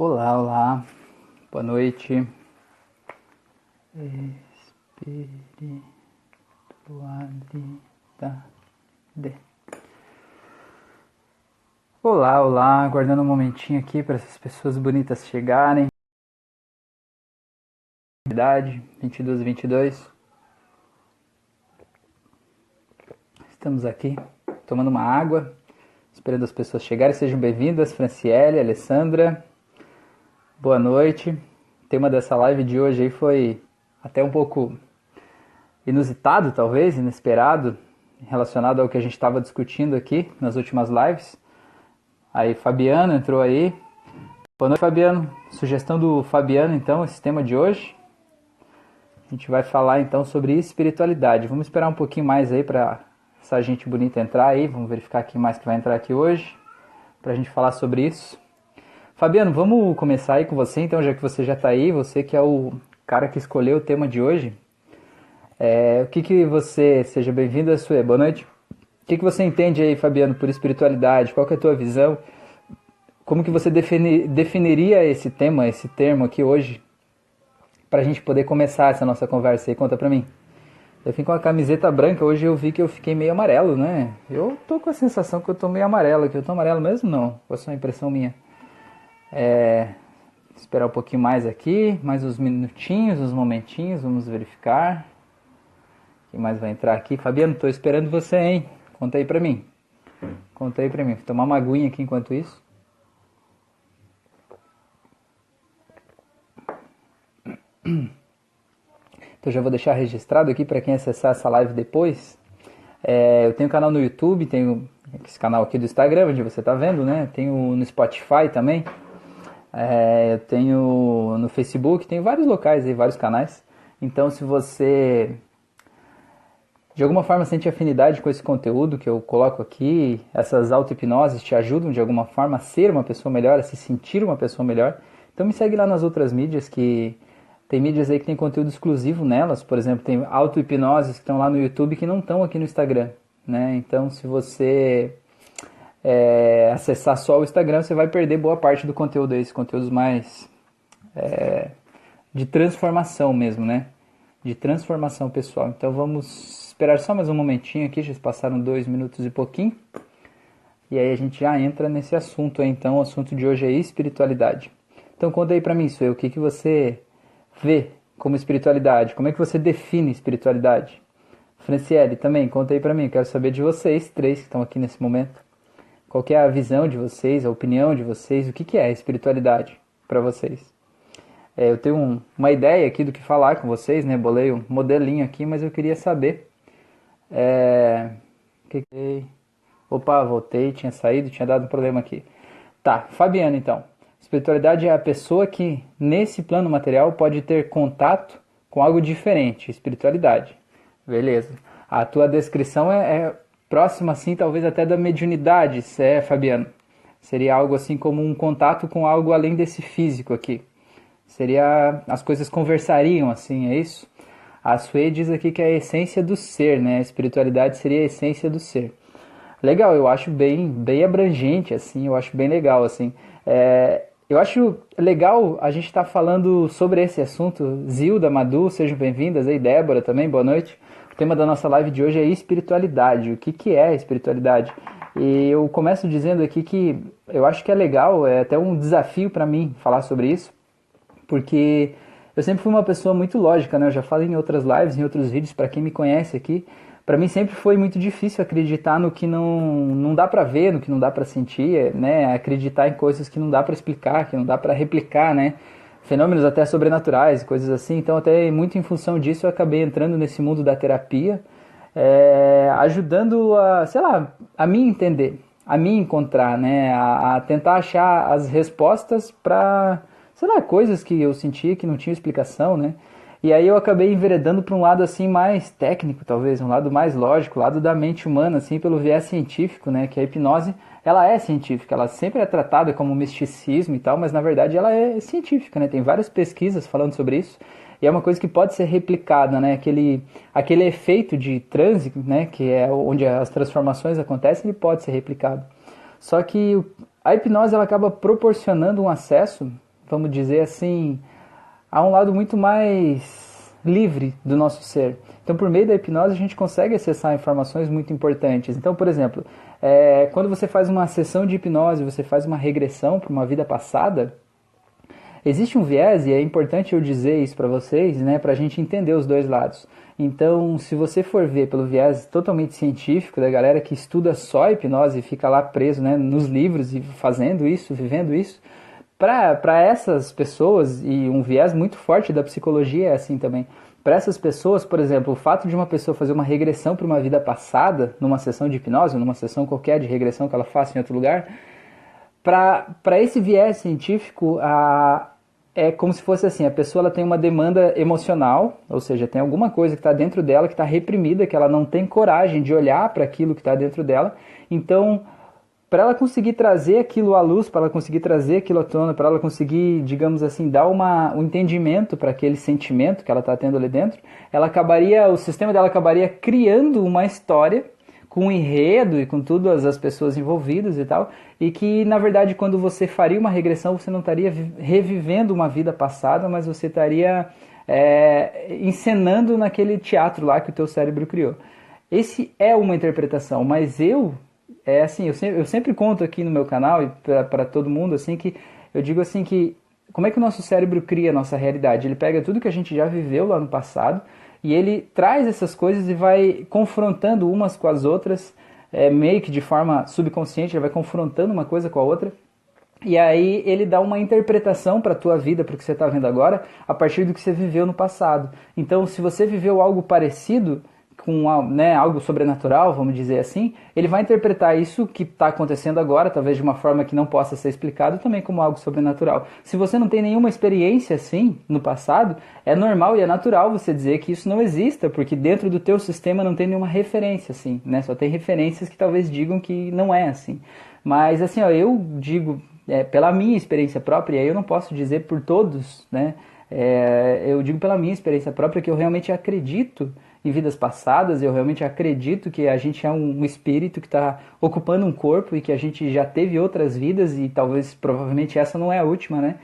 Olá, olá, boa noite. Espiritualidade. Olá, olá, aguardando um momentinho aqui para essas pessoas bonitas chegarem. Idade 22 e 22. Estamos aqui tomando uma água, esperando as pessoas chegarem. Sejam bem-vindas, Franciele, Alessandra. Boa noite. O tema dessa live de hoje aí foi até um pouco inusitado, talvez, inesperado, relacionado ao que a gente estava discutindo aqui nas últimas lives. Aí Fabiano entrou aí. Boa noite, Fabiano. Sugestão do Fabiano, então, esse tema de hoje. A gente vai falar então sobre espiritualidade. Vamos esperar um pouquinho mais aí para essa gente bonita entrar aí. Vamos verificar quem mais que vai entrar aqui hoje para a gente falar sobre isso. Fabiano, vamos começar aí com você então, já que você já está aí, você que é o cara que escolheu o tema de hoje. É, o que que você, seja bem-vindo, Sue, boa noite. O que que você entende aí, Fabiano, por espiritualidade? Qual que é a tua visão? Como que você defini, definiria esse tema, esse termo aqui hoje, para a gente poder começar essa nossa conversa aí? Conta para mim. Eu vim com a camiseta branca, hoje eu vi que eu fiquei meio amarelo, né? Eu tô com a sensação que eu tô meio amarelo, que eu tô amarelo mesmo não, foi só impressão minha. É, esperar um pouquinho mais aqui, mais uns minutinhos, uns momentinhos, vamos verificar. Quem mais vai entrar aqui? Fabiano, estou esperando você, hein? Conta aí pra mim. Conta aí pra mim. Vou tomar uma aguinha aqui enquanto isso. Então já vou deixar registrado aqui para quem acessar essa live depois. É, eu tenho canal no YouTube, tenho esse canal aqui do Instagram, onde você está vendo, né? Tenho no Spotify também. É, eu tenho no Facebook, tenho vários locais aí, vários canais. Então, se você de alguma forma sente afinidade com esse conteúdo que eu coloco aqui, essas auto-hipnoses te ajudam de alguma forma a ser uma pessoa melhor, a se sentir uma pessoa melhor, então me segue lá nas outras mídias que tem mídias aí que tem conteúdo exclusivo nelas, por exemplo, tem auto-hipnoses que estão lá no YouTube que não estão aqui no Instagram, né? Então, se você é, acessar só o Instagram, você vai perder boa parte do conteúdo aí, conteúdos mais é, de transformação mesmo, né? De transformação pessoal. Então vamos esperar só mais um momentinho aqui, já passaram dois minutos e pouquinho. E aí a gente já entra nesse assunto então o assunto de hoje é espiritualidade. Então conta aí pra mim, Suê, o que, que você vê como espiritualidade? Como é que você define espiritualidade? Franciele, também, conta aí pra mim, quero saber de vocês, três que estão aqui nesse momento. Qual é a visão de vocês, a opinião de vocês, o que, que é espiritualidade para vocês? É, eu tenho um, uma ideia aqui do que falar com vocês, né? Bolei um modelinho aqui, mas eu queria saber. É... Opa, voltei, tinha saído, tinha dado um problema aqui. Tá, Fabiano então. Espiritualidade é a pessoa que, nesse plano material, pode ter contato com algo diferente. Espiritualidade. Beleza. A tua descrição é, é próximo assim, talvez até da mediunidade, é, Fabiano. Seria algo assim como um contato com algo além desse físico aqui. Seria as coisas conversariam assim, é isso? A Sue diz aqui que é a essência do ser, né? A espiritualidade seria a essência do ser. Legal, eu acho bem, bem abrangente, assim, eu acho bem legal, assim. É, eu acho legal a gente estar tá falando sobre esse assunto. Zilda, Madu, sejam bem-vindas aí, Débora também, boa noite tema da nossa live de hoje é espiritualidade. O que, que é espiritualidade? E eu começo dizendo aqui que eu acho que é legal, é até um desafio para mim falar sobre isso, porque eu sempre fui uma pessoa muito lógica, né? Eu já falei em outras lives, em outros vídeos, para quem me conhece aqui. Para mim sempre foi muito difícil acreditar no que não, não dá para ver, no que não dá para sentir, né? Acreditar em coisas que não dá para explicar, que não dá para replicar, né? Fenômenos até sobrenaturais, coisas assim. Então, até muito em função disso, eu acabei entrando nesse mundo da terapia, é, ajudando a, sei lá, a mim entender, a mim encontrar, né, a, a tentar achar as respostas para, sei lá, coisas que eu sentia que não tinha explicação, né. E aí eu acabei enveredando para um lado assim mais técnico, talvez, um lado mais lógico, lado da mente humana, assim, pelo viés científico, né, que a hipnose ela é científica, ela sempre é tratada como misticismo e tal, mas na verdade ela é científica, né? Tem várias pesquisas falando sobre isso e é uma coisa que pode ser replicada, né? Aquele, aquele efeito de transe, né? Que é onde as transformações acontecem, ele pode ser replicado. Só que a hipnose ela acaba proporcionando um acesso vamos dizer assim, a um lado muito mais livre do nosso ser. Então, por meio da hipnose, a gente consegue acessar informações muito importantes. Então, por exemplo, é, quando você faz uma sessão de hipnose, você faz uma regressão para uma vida passada, existe um viés, e é importante eu dizer isso para vocês, né, para a gente entender os dois lados. Então, se você for ver pelo viés totalmente científico da galera que estuda só hipnose e fica lá preso né, nos livros e fazendo isso, vivendo isso, para essas pessoas, e um viés muito forte da psicologia é assim também, para essas pessoas, por exemplo, o fato de uma pessoa fazer uma regressão para uma vida passada, numa sessão de hipnose, numa sessão qualquer de regressão que ela faça em outro lugar, para esse viés científico, a, é como se fosse assim, a pessoa ela tem uma demanda emocional, ou seja, tem alguma coisa que está dentro dela que está reprimida, que ela não tem coragem de olhar para aquilo que está dentro dela. Então, para ela conseguir trazer aquilo à luz, para ela conseguir trazer aquilo à tona, para ela conseguir, digamos assim, dar uma, um entendimento para aquele sentimento que ela está tendo ali dentro, ela acabaria, o sistema dela acabaria criando uma história com um enredo e com todas as pessoas envolvidas e tal, e que na verdade quando você faria uma regressão você não estaria revivendo uma vida passada, mas você estaria é, encenando naquele teatro lá que o teu cérebro criou. Esse é uma interpretação, mas eu é assim, eu sempre, eu sempre conto aqui no meu canal e para todo mundo assim que eu digo assim que como é que o nosso cérebro cria a nossa realidade? Ele pega tudo que a gente já viveu lá no passado e ele traz essas coisas e vai confrontando umas com as outras, é, meio que de forma subconsciente, ele vai confrontando uma coisa com a outra. E aí ele dá uma interpretação para a tua vida, para o que você está vendo agora, a partir do que você viveu no passado. Então, se você viveu algo parecido, com né, algo sobrenatural, vamos dizer assim, ele vai interpretar isso que está acontecendo agora, talvez de uma forma que não possa ser explicado, também como algo sobrenatural. Se você não tem nenhuma experiência assim no passado, é normal e é natural você dizer que isso não exista, porque dentro do teu sistema não tem nenhuma referência assim, né? Só tem referências que talvez digam que não é assim. Mas assim, ó, eu digo é, pela minha experiência própria, eu não posso dizer por todos, né? É, eu digo pela minha experiência própria que eu realmente acredito em vidas passadas, eu realmente acredito que a gente é um, espírito que está ocupando um corpo e que a gente já teve outras vidas e talvez, provavelmente, essa não é a última, né?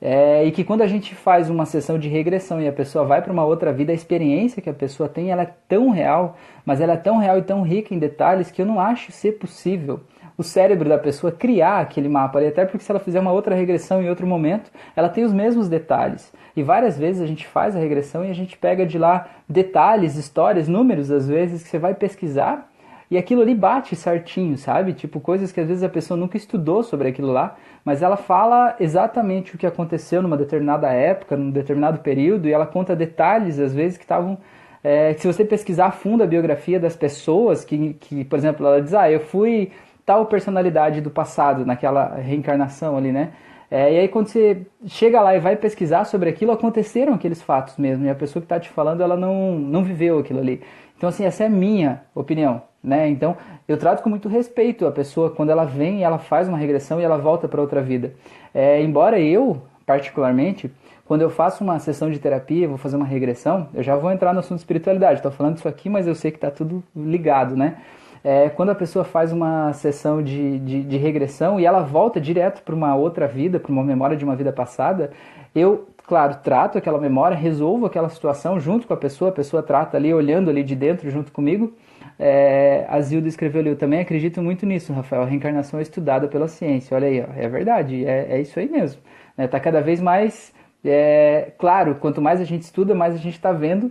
É, e que quando a gente faz uma sessão de regressão e a pessoa vai para uma outra vida, a experiência que a pessoa tem ela é tão real, mas ela é tão real e tão rica em detalhes que eu não acho ser possível o cérebro da pessoa criar aquele mapa ali, até porque se ela fizer uma outra regressão em outro momento, ela tem os mesmos detalhes. E várias vezes a gente faz a regressão e a gente pega de lá detalhes, histórias, números às vezes que você vai pesquisar e aquilo ali bate certinho, sabe? Tipo coisas que às vezes a pessoa nunca estudou sobre aquilo lá, mas ela fala exatamente o que aconteceu numa determinada época, num determinado período e ela conta detalhes às vezes que estavam é, se você pesquisar a fundo a biografia das pessoas, que, que, por exemplo, ela diz, ah, eu fui tal personalidade do passado, naquela reencarnação ali, né? É, e aí quando você chega lá e vai pesquisar sobre aquilo, aconteceram aqueles fatos mesmo, e a pessoa que está te falando, ela não, não viveu aquilo ali. Então assim, essa é a minha opinião, né? Então eu trato com muito respeito a pessoa quando ela vem ela faz uma regressão e ela volta para outra vida. É, embora eu, particularmente, quando eu faço uma sessão de terapia, vou fazer uma regressão, eu já vou entrar no assunto de espiritualidade. Estou falando isso aqui, mas eu sei que está tudo ligado, né? É, quando a pessoa faz uma sessão de, de, de regressão e ela volta direto para uma outra vida, para uma memória de uma vida passada, eu, claro, trato aquela memória, resolvo aquela situação junto com a pessoa, a pessoa trata ali, olhando ali de dentro junto comigo. É, a Zilda escreveu ali, eu também acredito muito nisso, Rafael, a reencarnação é estudada pela ciência. Olha aí, ó, é verdade, é, é isso aí mesmo. Está né? Tá cada vez mais é, claro, quanto mais a gente estuda, mais a gente está vendo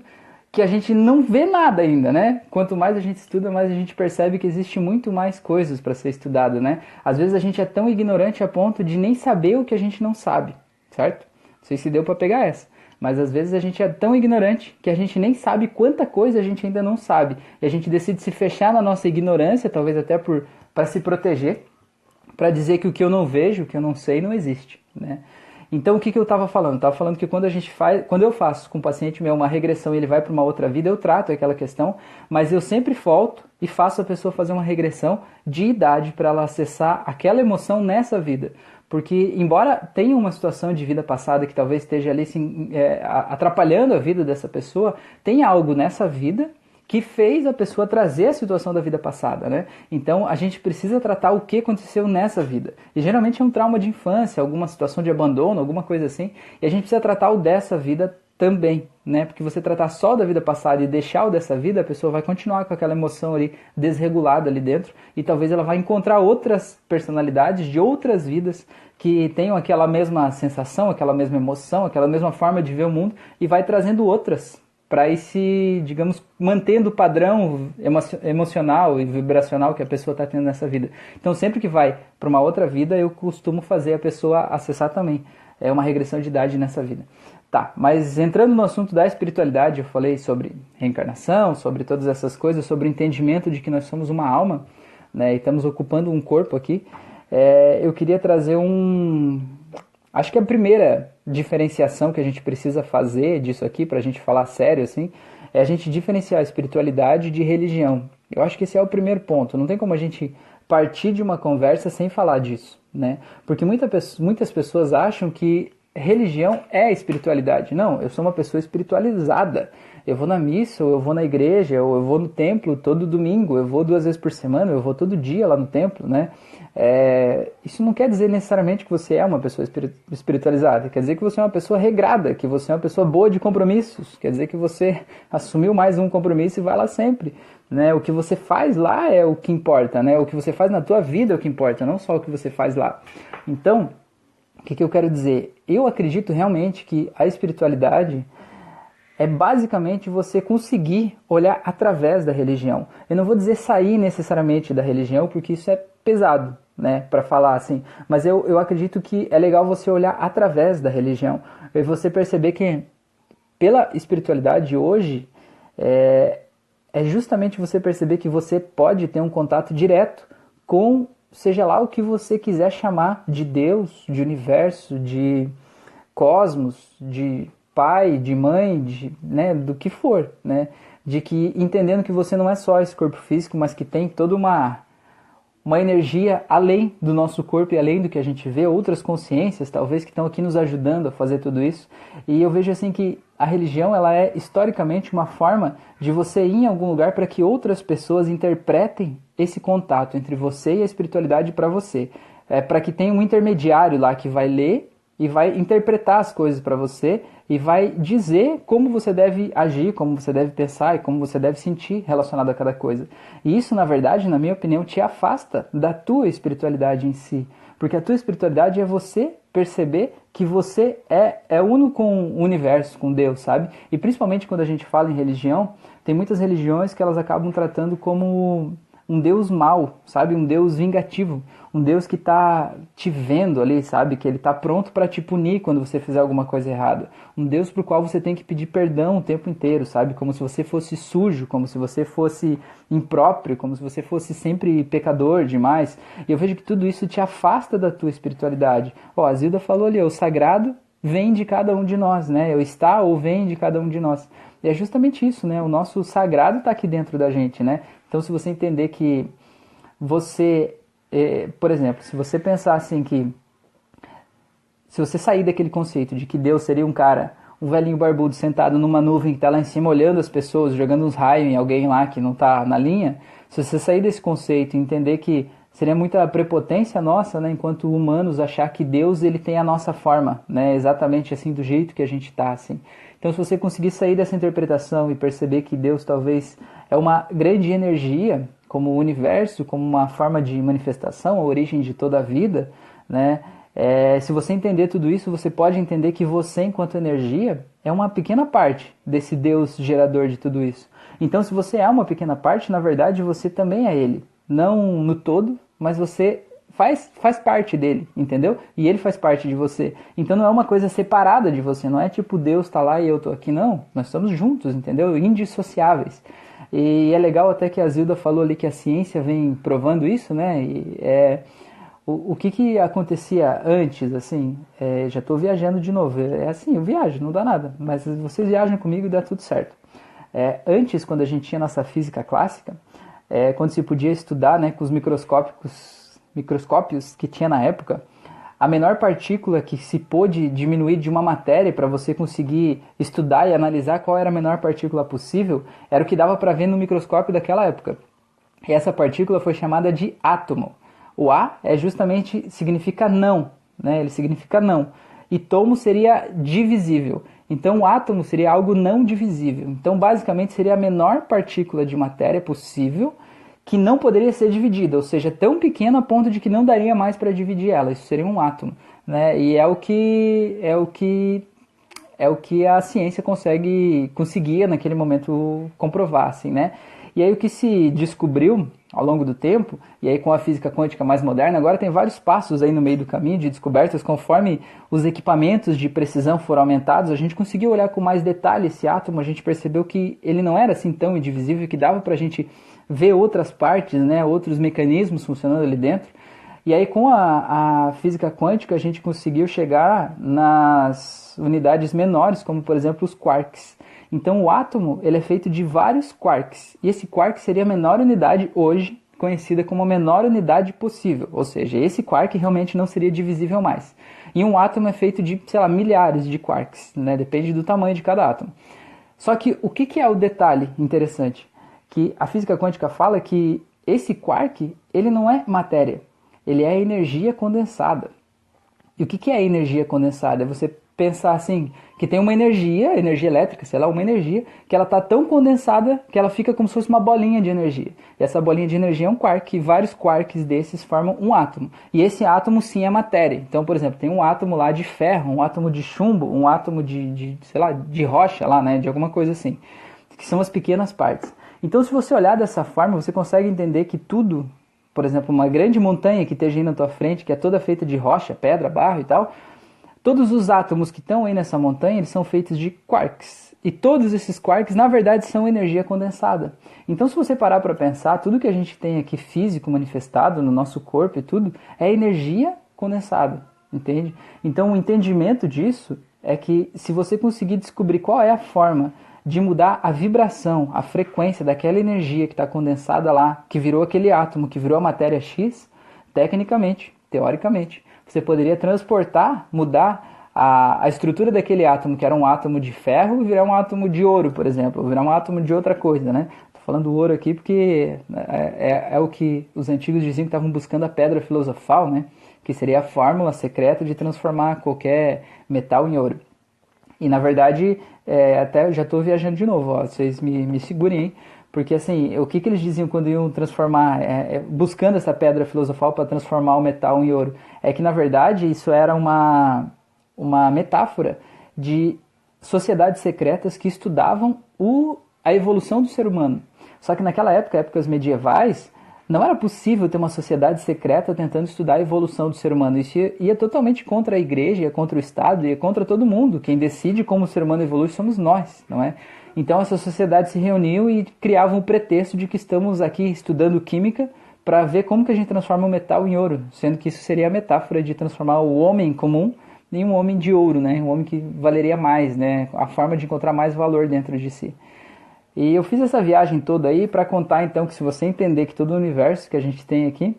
que a gente não vê nada ainda, né? Quanto mais a gente estuda, mais a gente percebe que existe muito mais coisas para ser estudado, né? Às vezes a gente é tão ignorante a ponto de nem saber o que a gente não sabe, certo? Não sei se deu para pegar essa. Mas às vezes a gente é tão ignorante que a gente nem sabe quanta coisa a gente ainda não sabe. E a gente decide se fechar na nossa ignorância, talvez até por para se proteger, para dizer que o que eu não vejo, o que eu não sei, não existe, né? Então o que, que eu estava falando? Estava falando que quando a gente faz, quando eu faço com o paciente meu uma regressão e ele vai para uma outra vida, eu trato aquela questão, mas eu sempre volto e faço a pessoa fazer uma regressão de idade para ela acessar aquela emoção nessa vida. Porque, embora tenha uma situação de vida passada que talvez esteja ali assim, é, atrapalhando a vida dessa pessoa, tem algo nessa vida que fez a pessoa trazer a situação da vida passada, né? Então a gente precisa tratar o que aconteceu nessa vida. E geralmente é um trauma de infância, alguma situação de abandono, alguma coisa assim, e a gente precisa tratar o dessa vida também, né? Porque você tratar só da vida passada e deixar o dessa vida, a pessoa vai continuar com aquela emoção ali desregulada ali dentro e talvez ela vai encontrar outras personalidades de outras vidas que tenham aquela mesma sensação, aquela mesma emoção, aquela mesma forma de ver o mundo e vai trazendo outras para ir se, digamos, mantendo o padrão emocional e vibracional que a pessoa está tendo nessa vida. Então, sempre que vai para uma outra vida, eu costumo fazer a pessoa acessar também. É uma regressão de idade nessa vida. Tá, mas entrando no assunto da espiritualidade, eu falei sobre reencarnação, sobre todas essas coisas, sobre o entendimento de que nós somos uma alma, né, e estamos ocupando um corpo aqui. É, eu queria trazer um. Acho que a primeira diferenciação que a gente precisa fazer disso aqui, para a gente falar sério assim, é a gente diferenciar a espiritualidade de religião. Eu acho que esse é o primeiro ponto. Não tem como a gente partir de uma conversa sem falar disso, né? Porque muita, muitas pessoas acham que religião é espiritualidade. Não, eu sou uma pessoa espiritualizada. Eu vou na missa, ou eu vou na igreja, ou eu vou no templo todo domingo, eu vou duas vezes por semana, eu vou todo dia lá no templo, né? É, isso não quer dizer necessariamente que você é uma pessoa espiritualizada, quer dizer que você é uma pessoa regrada, que você é uma pessoa boa de compromissos, quer dizer que você assumiu mais um compromisso e vai lá sempre. Né? O que você faz lá é o que importa, né? o que você faz na tua vida é o que importa, não só o que você faz lá. Então, o que, que eu quero dizer? Eu acredito realmente que a espiritualidade é basicamente você conseguir olhar através da religião. Eu não vou dizer sair necessariamente da religião, porque isso é pesado, né, para falar assim. Mas eu, eu acredito que é legal você olhar através da religião e você perceber que pela espiritualidade hoje é, é justamente você perceber que você pode ter um contato direto com seja lá o que você quiser chamar de Deus, de universo, de cosmos, de pai, de mãe, de, né, do que for, né? De que entendendo que você não é só esse corpo físico, mas que tem toda uma uma energia além do nosso corpo e além do que a gente vê, outras consciências talvez que estão aqui nos ajudando a fazer tudo isso. E eu vejo assim que a religião ela é historicamente uma forma de você ir em algum lugar para que outras pessoas interpretem esse contato entre você e a espiritualidade para você. É para que tenha um intermediário lá que vai ler e vai interpretar as coisas para você e vai dizer como você deve agir, como você deve pensar e como você deve sentir relacionado a cada coisa. E isso, na verdade, na minha opinião, te afasta da tua espiritualidade em si. Porque a tua espiritualidade é você perceber que você é, é uno com o universo, com Deus, sabe? E principalmente quando a gente fala em religião, tem muitas religiões que elas acabam tratando como um Deus mau, sabe? Um Deus vingativo, um Deus que está te vendo ali, sabe? Que ele está pronto para te punir quando você fizer alguma coisa errada. Um Deus pro qual você tem que pedir perdão o tempo inteiro, sabe? Como se você fosse sujo, como se você fosse impróprio, como se você fosse sempre pecador demais. E eu vejo que tudo isso te afasta da tua espiritualidade. Ó, a Zilda falou ali, o sagrado vem de cada um de nós, né? O está ou vem de cada um de nós. E é justamente isso, né? O nosso sagrado está aqui dentro da gente, né? Então, se você entender que você, é, por exemplo, se você pensar assim que se você sair daquele conceito de que Deus seria um cara, um velhinho barbudo sentado numa nuvem que está lá em cima olhando as pessoas, jogando uns raios em alguém lá que não está na linha, se você sair desse conceito e entender que seria muita prepotência nossa, né, enquanto humanos, achar que Deus ele tem a nossa forma, né, exatamente assim do jeito que a gente está, assim. Então, se você conseguir sair dessa interpretação e perceber que Deus talvez é uma grande energia, como o universo, como uma forma de manifestação, a origem de toda a vida, né? É, se você entender tudo isso, você pode entender que você, enquanto energia, é uma pequena parte desse Deus gerador de tudo isso. Então, se você é uma pequena parte, na verdade, você também é Ele. Não no todo, mas você faz, faz parte dele, entendeu? E ele faz parte de você. Então não é uma coisa separada de você, não é tipo Deus está lá e eu tô aqui, não. Nós estamos juntos, entendeu? Indissociáveis. E é legal até que a Zilda falou ali que a ciência vem provando isso, né? E é, o, o que, que acontecia antes, assim, é, já estou viajando de novo. É assim, eu viajo, não dá nada, mas vocês viajam comigo e dá tudo certo. É, antes, quando a gente tinha nossa física clássica, é, quando se podia estudar né, com os microscópicos microscópios que tinha na época, a menor partícula que se pôde diminuir de uma matéria para você conseguir estudar e analisar qual era a menor partícula possível era o que dava para ver no microscópio daquela época. E essa partícula foi chamada de átomo. O A é justamente significa não, né? Ele significa não. E tomo seria divisível. Então o átomo seria algo não divisível. Então basicamente seria a menor partícula de matéria possível que não poderia ser dividida, ou seja, tão pequena a ponto de que não daria mais para dividir ela. Isso seria um átomo, né? E é o que é o que é o que a ciência consegue conseguia naquele momento comprovar, assim, né? E aí o que se descobriu ao longo do tempo, e aí com a física quântica mais moderna, agora tem vários passos aí no meio do caminho de descobertas, conforme os equipamentos de precisão foram aumentados, a gente conseguiu olhar com mais detalhe esse átomo, a gente percebeu que ele não era assim tão indivisível, que dava para a gente ver outras partes, né, outros mecanismos funcionando ali dentro. E aí com a, a física quântica a gente conseguiu chegar nas unidades menores, como por exemplo os quarks. Então o átomo ele é feito de vários quarks, e esse quark seria a menor unidade hoje conhecida como a menor unidade possível, ou seja, esse quark realmente não seria divisível mais. E um átomo é feito de, sei lá, milhares de quarks, né? depende do tamanho de cada átomo. Só que o que, que é o detalhe interessante? que a física quântica fala que esse quark ele não é matéria, ele é energia condensada. E o que é energia condensada? É você pensar assim, que tem uma energia, energia elétrica, sei lá, uma energia, que ela está tão condensada que ela fica como se fosse uma bolinha de energia. E essa bolinha de energia é um quark, e vários quarks desses formam um átomo. E esse átomo sim é matéria. Então, por exemplo, tem um átomo lá de ferro, um átomo de chumbo, um átomo de, de sei lá, de rocha lá, né, de alguma coisa assim, que são as pequenas partes. Então, se você olhar dessa forma, você consegue entender que tudo, por exemplo, uma grande montanha que esteja aí na tua frente, que é toda feita de rocha, pedra, barro e tal, todos os átomos que estão aí nessa montanha, eles são feitos de quarks. E todos esses quarks, na verdade, são energia condensada. Então, se você parar para pensar, tudo que a gente tem aqui físico manifestado no nosso corpo e tudo, é energia condensada, entende? Então, o entendimento disso é que se você conseguir descobrir qual é a forma de mudar a vibração, a frequência daquela energia que está condensada lá, que virou aquele átomo, que virou a matéria X, tecnicamente, teoricamente, você poderia transportar, mudar a, a estrutura daquele átomo, que era um átomo de ferro, e virar um átomo de ouro, por exemplo, ou virar um átomo de outra coisa, né? Tô falando ouro aqui porque é, é, é o que os antigos diziam que estavam buscando a pedra filosofal, né? Que seria a fórmula secreta de transformar qualquer metal em ouro. E na verdade, é, até já estou viajando de novo, ó, vocês me, me segurem, hein? Porque assim, o que, que eles diziam quando iam transformar, é, é, buscando essa pedra filosofal para transformar o metal em ouro? É que na verdade isso era uma, uma metáfora de sociedades secretas que estudavam o, a evolução do ser humano. Só que naquela época, épocas medievais, não era possível ter uma sociedade secreta tentando estudar a evolução do ser humano. Isso ia, ia, totalmente contra a igreja, ia contra o Estado, ia contra todo mundo. Quem decide como o ser humano evolui somos nós, não é? Então essa sociedade se reuniu e criavam o pretexto de que estamos aqui estudando química para ver como que a gente transforma o metal em ouro, sendo que isso seria a metáfora de transformar o homem comum em um homem de ouro, né? Um homem que valeria mais, né? A forma de encontrar mais valor dentro de si. E eu fiz essa viagem toda aí para contar então que se você entender que todo o universo que a gente tem aqui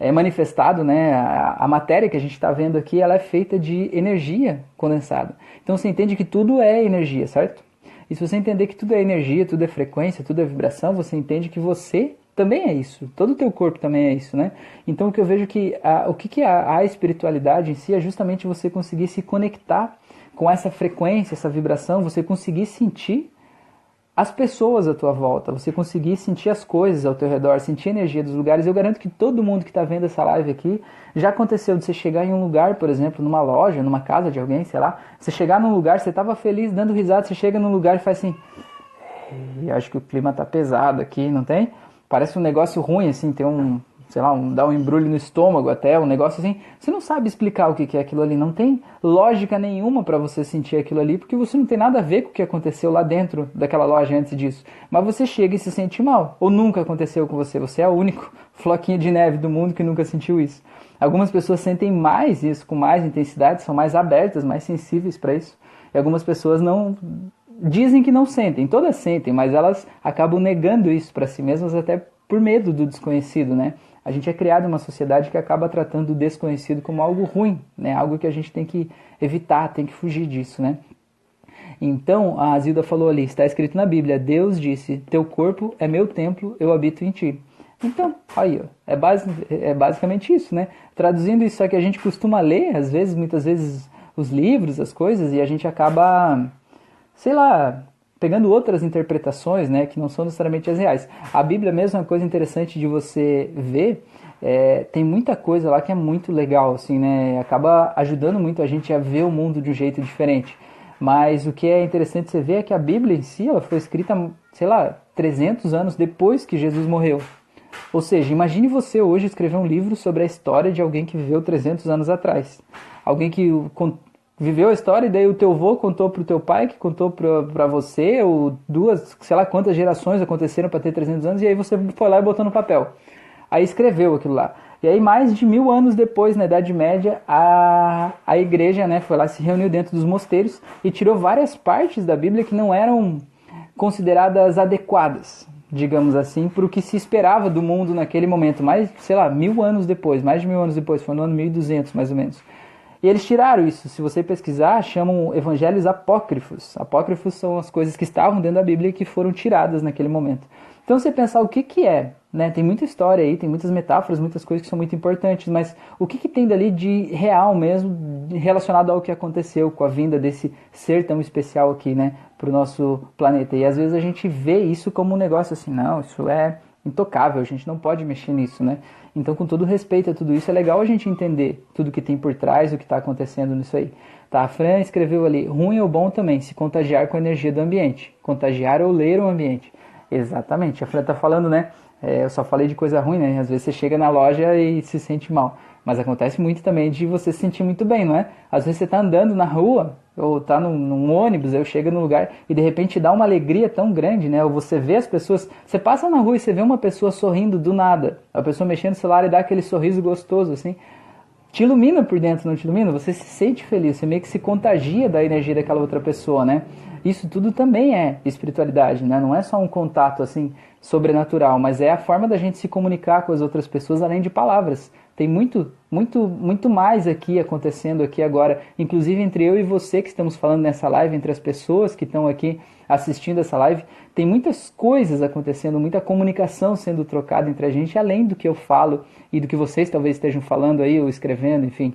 é manifestado, né, a, a matéria que a gente está vendo aqui, ela é feita de energia condensada. Então você entende que tudo é energia, certo? E se você entender que tudo é energia, tudo é frequência, tudo é vibração, você entende que você também é isso. Todo o teu corpo também é isso, né? Então o que eu vejo que a, o que, que é a, a espiritualidade em si é justamente você conseguir se conectar com essa frequência, essa vibração, você conseguir sentir as pessoas à tua volta, você conseguir sentir as coisas ao teu redor, sentir a energia dos lugares. Eu garanto que todo mundo que está vendo essa live aqui já aconteceu de você chegar em um lugar, por exemplo, numa loja, numa casa de alguém, sei lá, você chegar num lugar, você estava feliz, dando risada, você chega num lugar e faz assim, acho que o clima tá pesado aqui, não tem? Parece um negócio ruim, assim, tem um, sei lá, um, dá um embrulho no estômago até, um negócio assim. Você não sabe explicar o que é aquilo ali, não tem lógica nenhuma para você sentir aquilo ali, porque você não tem nada a ver com o que aconteceu lá dentro daquela loja antes disso. Mas você chega e se sente mal, ou nunca aconteceu com você, você é o único floquinho de neve do mundo que nunca sentiu isso. Algumas pessoas sentem mais isso, com mais intensidade, são mais abertas, mais sensíveis para isso. E algumas pessoas não dizem que não sentem, todas sentem, mas elas acabam negando isso para si mesmas até por medo do desconhecido, né? A gente é criado uma sociedade que acaba tratando o desconhecido como algo ruim, né? Algo que a gente tem que evitar, tem que fugir disso, né? Então, a Zilda falou ali, está escrito na Bíblia, Deus disse, teu corpo é meu templo, eu habito em ti. Então, aí, ó, é, base, é basicamente isso, né? Traduzindo isso, só que a gente costuma ler, às vezes, muitas vezes, os livros, as coisas, e a gente acaba, sei lá, pegando outras interpretações, né, que não são necessariamente as reais. A Bíblia mesmo é uma coisa interessante de você ver, é, tem muita coisa lá que é muito legal, assim, né, acaba ajudando muito a gente a ver o mundo de um jeito diferente. Mas o que é interessante você ver é que a Bíblia em si, ela foi escrita, sei lá, 300 anos depois que Jesus morreu. Ou seja, imagine você hoje escrever um livro sobre a história de alguém que viveu 300 anos atrás. Alguém que viveu a história e daí o teu avô contou pro teu pai, que contou para você, ou duas, sei lá quantas gerações aconteceram para ter 300 anos, e aí você foi lá e botou no papel. Aí escreveu aquilo lá. E aí, mais de mil anos depois, na Idade Média, a, a igreja né, foi lá, se reuniu dentro dos mosteiros e tirou várias partes da Bíblia que não eram consideradas adequadas, digamos assim, para o que se esperava do mundo naquele momento. Mais, sei lá, mil anos depois, mais de mil anos depois, foi no ano 1200 mais ou menos. E eles tiraram isso. Se você pesquisar, chamam evangelhos apócrifos. Apócrifos são as coisas que estavam dentro da Bíblia e que foram tiradas naquele momento. Então você pensar o que, que é, né? Tem muita história aí, tem muitas metáforas, muitas coisas que são muito importantes, mas o que, que tem dali de real mesmo relacionado ao que aconteceu com a vinda desse ser tão especial aqui, né, para o nosso planeta? E às vezes a gente vê isso como um negócio assim, não, isso é intocável, a gente não pode mexer nisso, né? Então, com todo respeito a tudo isso, é legal a gente entender tudo que tem por trás, o que está acontecendo nisso aí. Tá, a Fran escreveu ali, ruim ou bom também, se contagiar com a energia do ambiente. Contagiar ou ler o ambiente. Exatamente, a Fran está falando, né? É, eu só falei de coisa ruim, né? Às vezes você chega na loja e se sente mal. Mas acontece muito também de você se sentir muito bem, não é? Às vezes você está andando na rua, ou está num, num, ônibus, eu chego num lugar e de repente dá uma alegria tão grande, né? Ou você vê as pessoas, você passa na rua e você vê uma pessoa sorrindo do nada, a pessoa mexendo no celular e dá aquele sorriso gostoso, assim. Te ilumina por dentro, não te ilumina? Você se sente feliz, você meio que se contagia da energia daquela outra pessoa, né? Isso tudo também é espiritualidade, né? Não é só um contato assim sobrenatural, mas é a forma da gente se comunicar com as outras pessoas além de palavras. Tem muito, muito, muito mais aqui acontecendo aqui agora, inclusive entre eu e você que estamos falando nessa live, entre as pessoas que estão aqui assistindo essa live, tem muitas coisas acontecendo, muita comunicação sendo trocada entre a gente, além do que eu falo e do que vocês talvez estejam falando aí ou escrevendo, enfim.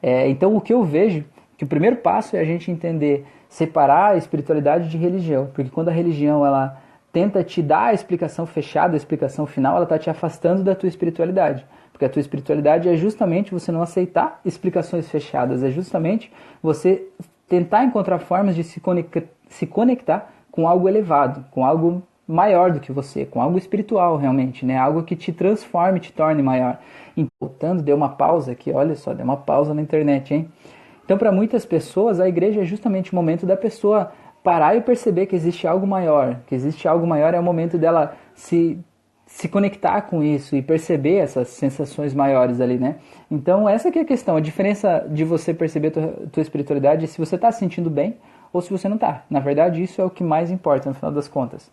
É, então o que eu vejo, que o primeiro passo é a gente entender, separar a espiritualidade de religião, porque quando a religião ela tenta te dar a explicação fechada, a explicação final, ela está te afastando da tua espiritualidade. Porque a tua espiritualidade é justamente você não aceitar explicações fechadas, é justamente você tentar encontrar formas de se conectar, se conectar com algo elevado, com algo maior do que você, com algo espiritual realmente, né? Algo que te transforme, te torne maior. Então, voltando, deu uma pausa aqui, olha só, deu uma pausa na internet, hein? Então, para muitas pessoas, a igreja é justamente o momento da pessoa parar e perceber que existe algo maior, que existe algo maior é o momento dela se se conectar com isso e perceber essas sensações maiores ali, né? Então essa que é a questão, a diferença de você perceber a tua, tua espiritualidade é se você está se sentindo bem ou se você não está. Na verdade isso é o que mais importa no final das contas.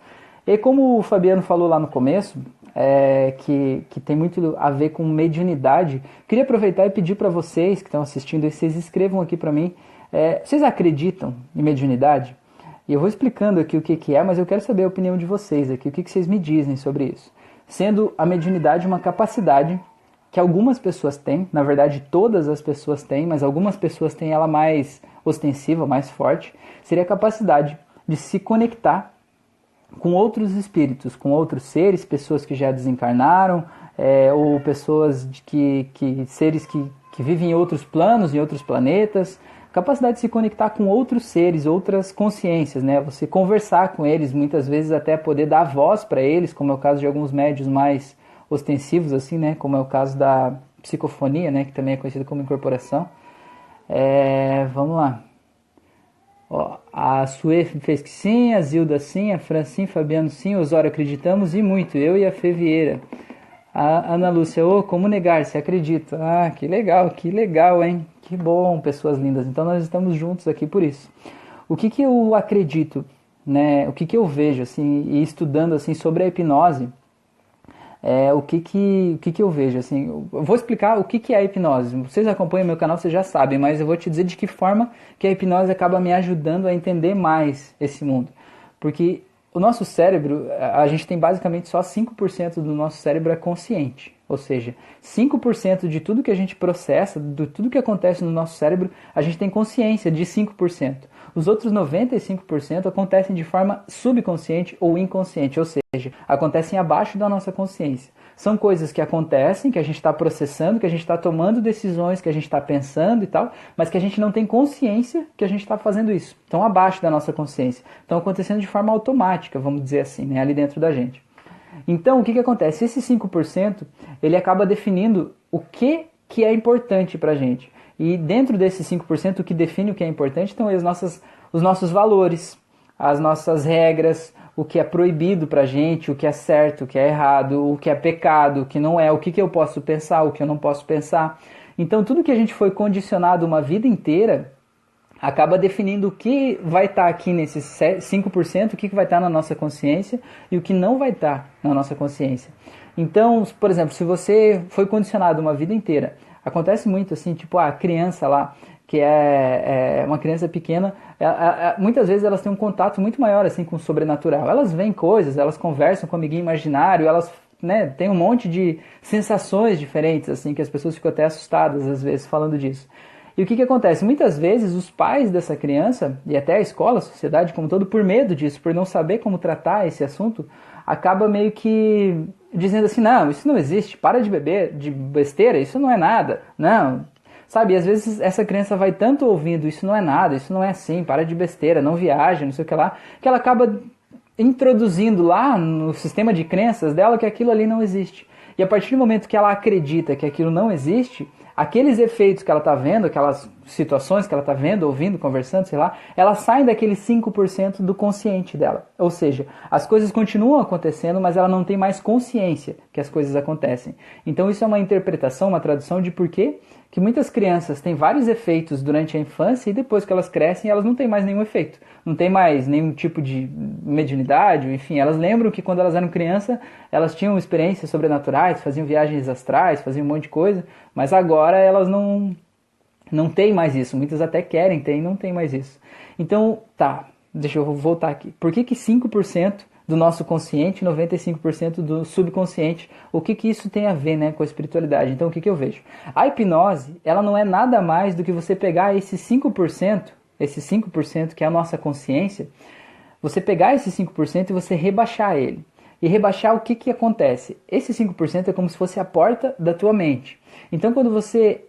E como o Fabiano falou lá no começo, é, que, que tem muito a ver com mediunidade, queria aproveitar e pedir para vocês que estão assistindo, vocês escrevam aqui para mim, é, vocês acreditam em mediunidade? E eu vou explicando aqui o que, que é, mas eu quero saber a opinião de vocês aqui, o que, que vocês me dizem sobre isso? Sendo a mediunidade uma capacidade que algumas pessoas têm, na verdade todas as pessoas têm, mas algumas pessoas têm ela mais ostensiva, mais forte, seria a capacidade de se conectar com outros espíritos, com outros seres, pessoas que já desencarnaram, é, ou pessoas de que, que seres que, que vivem em outros planos, em outros planetas, capacidade de se conectar com outros seres, outras consciências, né? Você conversar com eles, muitas vezes até poder dar voz para eles, como é o caso de alguns médios mais ostensivos, assim, né? Como é o caso da psicofonia, né? Que também é conhecida como incorporação. É, vamos lá. Ó, a Sue fez que sim, a Zilda sim, a Fran sim, Fabiano sim, Osório acreditamos e muito, eu e a Fê Vieira. A Ana Lúcia, oh, como negar, se acredita. Ah, que legal, que legal, hein? Que bom, pessoas lindas. Então nós estamos juntos aqui por isso. O que, que eu acredito, né? O que, que eu vejo, assim, e estudando assim sobre a hipnose, é, o, que, que, o que, que eu vejo. Assim, eu vou explicar o que, que é a hipnose. Vocês acompanham meu canal, vocês já sabem, mas eu vou te dizer de que forma que a hipnose acaba me ajudando a entender mais esse mundo. Porque o nosso cérebro, a gente tem basicamente só 5% do nosso cérebro é consciente. Ou seja, 5% de tudo que a gente processa, de tudo que acontece no nosso cérebro, a gente tem consciência de 5%. Os outros 95% acontecem de forma subconsciente ou inconsciente, ou seja, acontecem abaixo da nossa consciência. São coisas que acontecem, que a gente está processando, que a gente está tomando decisões, que a gente está pensando e tal, mas que a gente não tem consciência que a gente está fazendo isso. Estão abaixo da nossa consciência. Estão acontecendo de forma automática, vamos dizer assim, né, ali dentro da gente. Então, o que, que acontece? Esse 5% ele acaba definindo o que, que é importante para a gente. E dentro desses 5%, o que define o que é importante estão as nossas, os nossos valores, as nossas regras, o que é proibido pra gente, o que é certo, o que é errado, o que é pecado, o que não é, o que, que eu posso pensar, o que eu não posso pensar. Então, tudo que a gente foi condicionado uma vida inteira acaba definindo o que vai estar tá aqui nesses 5%, o que vai estar tá na nossa consciência e o que não vai estar tá na nossa consciência. Então, por exemplo, se você foi condicionado uma vida inteira, acontece muito assim, tipo a criança lá, que é, é uma criança pequena, é, é, é, muitas vezes elas têm um contato muito maior assim com o sobrenatural. Elas veem coisas, elas conversam com o amiguinho imaginário, elas né, têm um monte de sensações diferentes, assim, que as pessoas ficam até assustadas às vezes falando disso. E o que, que acontece? Muitas vezes os pais dessa criança, e até a escola, a sociedade como um todo, por medo disso, por não saber como tratar esse assunto, acaba meio que dizendo assim, não, isso não existe, para de beber, de besteira, isso não é nada, não, Sabe, às vezes essa criança vai tanto ouvindo isso não é nada, isso não é assim, para de besteira, não viaja, não sei o que lá, que ela acaba introduzindo lá no sistema de crenças dela que aquilo ali não existe. E a partir do momento que ela acredita que aquilo não existe, aqueles efeitos que ela está vendo, aquelas situações que ela está vendo, ouvindo, conversando, sei lá, elas saem daquele 5% do consciente dela. Ou seja, as coisas continuam acontecendo, mas ela não tem mais consciência que as coisas acontecem. Então isso é uma interpretação, uma tradução de por que que muitas crianças têm vários efeitos durante a infância e depois que elas crescem elas não têm mais nenhum efeito. Não tem mais nenhum tipo de mediunidade, enfim, elas lembram que quando elas eram criança elas tinham experiências sobrenaturais, faziam viagens astrais, faziam um monte de coisa, mas agora elas não, não têm mais isso. Muitas até querem ter e não têm mais isso. Então, tá, deixa eu voltar aqui. Por que, que 5% do nosso consciente, 95% do subconsciente. O que, que isso tem a ver né, com a espiritualidade? Então, o que, que eu vejo? A hipnose, ela não é nada mais do que você pegar esse 5%, esse 5% que é a nossa consciência, você pegar esse 5% e você rebaixar ele. E rebaixar o que, que acontece? Esse 5% é como se fosse a porta da tua mente. Então, quando você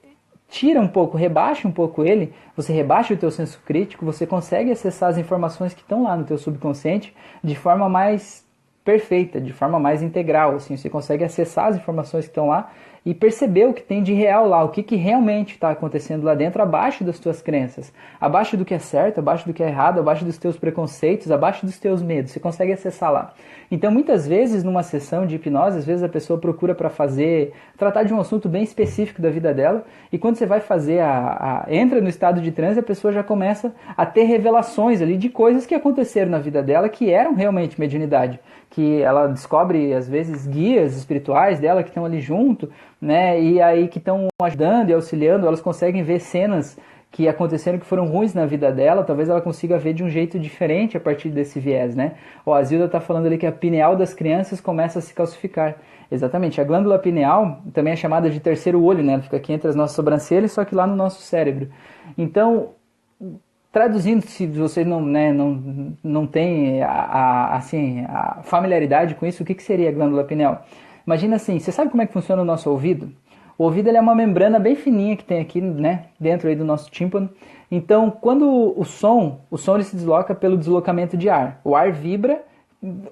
tira um pouco, rebaixa um pouco ele, você rebaixa o teu senso crítico, você consegue acessar as informações que estão lá no teu subconsciente de forma mais perfeita, de forma mais integral, assim, você consegue acessar as informações que estão lá e perceber o que tem de real lá, o que, que realmente está acontecendo lá dentro, abaixo das tuas crenças, abaixo do que é certo, abaixo do que é errado, abaixo dos teus preconceitos, abaixo dos teus medos. Você consegue acessar lá. Então, muitas vezes, numa sessão de hipnose, às vezes a pessoa procura para fazer, tratar de um assunto bem específico da vida dela, e quando você vai fazer a, a entra no estado de transe, a pessoa já começa a ter revelações ali de coisas que aconteceram na vida dela que eram realmente mediunidade, que ela descobre às vezes guias espirituais dela que estão ali junto, né? E aí que estão ajudando e auxiliando, elas conseguem ver cenas que aconteceram que foram ruins na vida dela, talvez ela consiga ver de um jeito diferente a partir desse viés, né? Ó, a Zilda está falando ali que a pineal das crianças começa a se calcificar. Exatamente, a glândula pineal também é chamada de terceiro olho, né? Ela fica aqui entre as nossas sobrancelhas, só que lá no nosso cérebro. Então, traduzindo, se você não, né, não, não tem a, a, assim, a familiaridade com isso, o que, que seria a glândula pineal? Imagina assim, você sabe como é que funciona o nosso ouvido? O ouvido é uma membrana bem fininha que tem aqui, né, dentro aí do nosso tímpano. Então, quando o som, o som ele se desloca pelo deslocamento de ar. O ar vibra.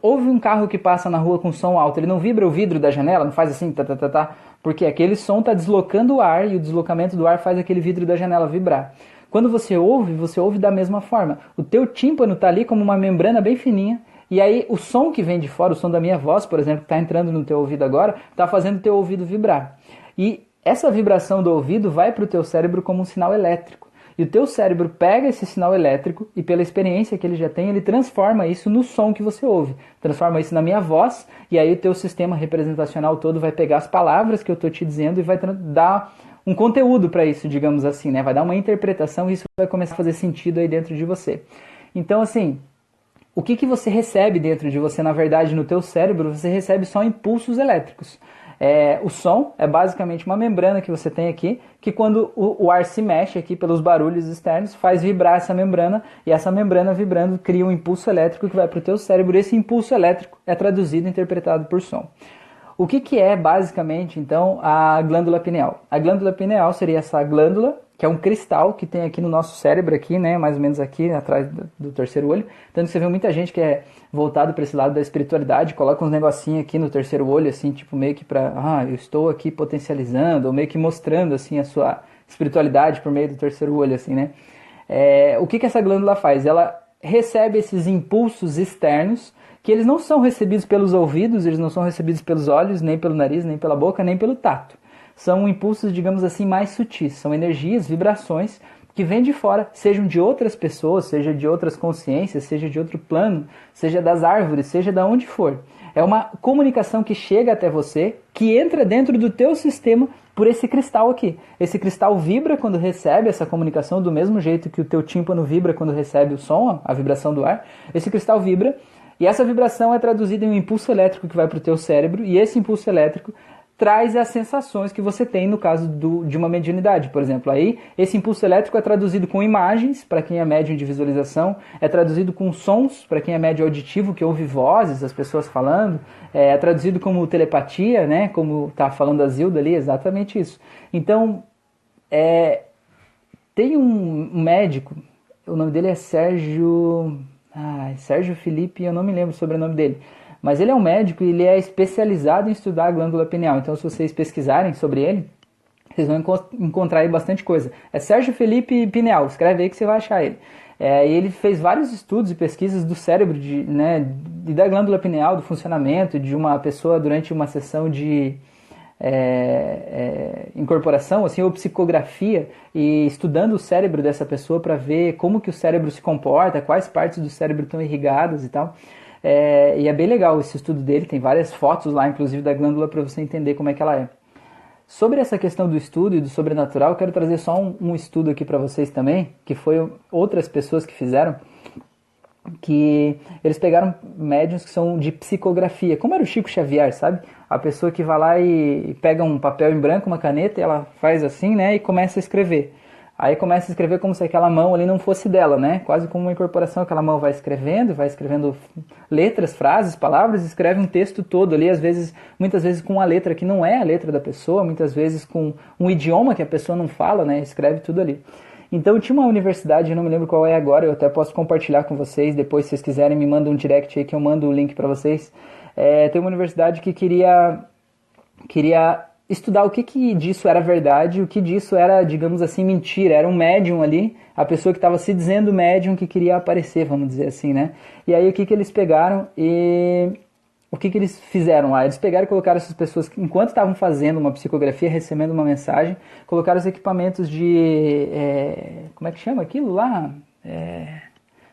Houve um carro que passa na rua com som alto, ele não vibra o vidro da janela, não faz assim, tá, tá, tá, tá, porque aquele som está deslocando o ar e o deslocamento do ar faz aquele vidro da janela vibrar. Quando você ouve, você ouve da mesma forma. O teu tímpano está ali como uma membrana bem fininha e aí o som que vem de fora, o som da minha voz, por exemplo, que está entrando no teu ouvido agora, está fazendo o teu ouvido vibrar. E essa vibração do ouvido vai para o teu cérebro como um sinal elétrico. E o teu cérebro pega esse sinal elétrico e pela experiência que ele já tem, ele transforma isso no som que você ouve. Transforma isso na minha voz e aí o teu sistema representacional todo vai pegar as palavras que eu estou te dizendo e vai dar um conteúdo para isso, digamos assim, né? Vai dar uma interpretação e isso vai começar a fazer sentido aí dentro de você. Então, assim, o que, que você recebe dentro de você, na verdade, no teu cérebro, você recebe só impulsos elétricos. É, o som é basicamente uma membrana que você tem aqui, que quando o, o, ar se mexe aqui pelos barulhos externos, faz vibrar essa membrana, e essa membrana vibrando cria um impulso elétrico que vai para o teu cérebro. Esse impulso elétrico é traduzido e interpretado por som. O que, que é basicamente então a glândula pineal? A glândula pineal seria essa glândula que é um cristal que tem aqui no nosso cérebro aqui, né, mais ou menos aqui atrás do, terceiro olho. Tanto que você vê muita gente que é voltado para esse lado da espiritualidade, coloca uns negocinhos aqui no terceiro olho assim, tipo meio que para, ah, eu estou aqui potencializando, ou meio que mostrando assim a sua espiritualidade por meio do terceiro olho assim, né? É, o que que essa glândula faz? Ela recebe esses impulsos externos que eles não são recebidos pelos ouvidos, eles não são recebidos pelos olhos, nem pelo nariz, nem pela boca, nem pelo tato. São impulsos, digamos assim, mais sutis, são energias, vibrações que vêm de fora, sejam de outras pessoas, seja de outras consciências, seja de outro plano, seja das árvores, seja de onde for. É uma comunicação que chega até você, que entra dentro do teu sistema por esse cristal aqui. Esse cristal vibra quando recebe essa comunicação, do mesmo jeito que o teu tímpano vibra quando recebe o som, a vibração do ar. Esse cristal vibra e essa vibração é traduzida em um impulso elétrico que vai para o teu cérebro, e esse impulso elétrico traz as sensações que você tem no caso do, de uma mediunidade, por exemplo. Aí, esse impulso elétrico é traduzido com imagens, para quem é médium de visualização, é traduzido com sons, para quem é médium auditivo, que ouve vozes, as pessoas falando, é, é traduzido como telepatia, né, como está falando a Zilda ali, exatamente isso. Então, é, tem um médico, o nome dele é Sérgio Sérgio Felipe, eu não me lembro o sobrenome dele. Mas ele é um médico e ele é especializado em estudar a glândula pineal. Então, se vocês pesquisarem sobre ele, vocês vão encontrar aí bastante coisa. É Sérgio Felipe Pineal, escreve aí que você vai achar ele. É, e ele fez vários estudos e pesquisas do cérebro, de, né, da glândula pineal, do funcionamento de uma pessoa durante uma sessão de, é, é, incorporação, assim, ou psicografia, e estudando o cérebro dessa pessoa para ver como que o cérebro se comporta, quais partes do cérebro estão irrigadas e tal. É, e é bem legal esse estudo dele, tem várias fotos lá, inclusive, da glândula para você entender como é que ela é. Sobre essa questão do estudo e do sobrenatural, quero trazer só um, um estudo aqui para vocês também, que foi outras pessoas que fizeram, que eles pegaram médiums que são de psicografia, como era o Chico Xavier, sabe? A pessoa que vai lá e pega um papel em branco, uma caneta, e ela faz assim, né, e começa a escrever. Aí começa a escrever como se aquela mão ali não fosse dela, né? Quase como uma incorporação, aquela mão vai escrevendo, vai escrevendo letras, frases, palavras, escreve um texto todo ali, às vezes, muitas vezes com uma letra que não é a letra da pessoa, muitas vezes com um idioma que a pessoa não fala, né? Escreve tudo ali. Então tinha uma universidade, eu não me lembro qual é agora, eu até posso compartilhar com vocês, depois se vocês quiserem me mandam um direct aí que eu mando o link para vocês. É, tem uma universidade que queria queria estudar o que, que disso era verdade, o que disso era, digamos assim, mentira. Era um médium ali, a pessoa que estava se dizendo médium que queria aparecer, vamos dizer assim, né? E aí o que, que eles pegaram e o que, que eles fizeram lá? Eles pegaram e colocaram essas pessoas, enquanto estavam fazendo uma psicografia, recebendo uma mensagem, colocaram os equipamentos de. É, como é que chama aquilo lá? É,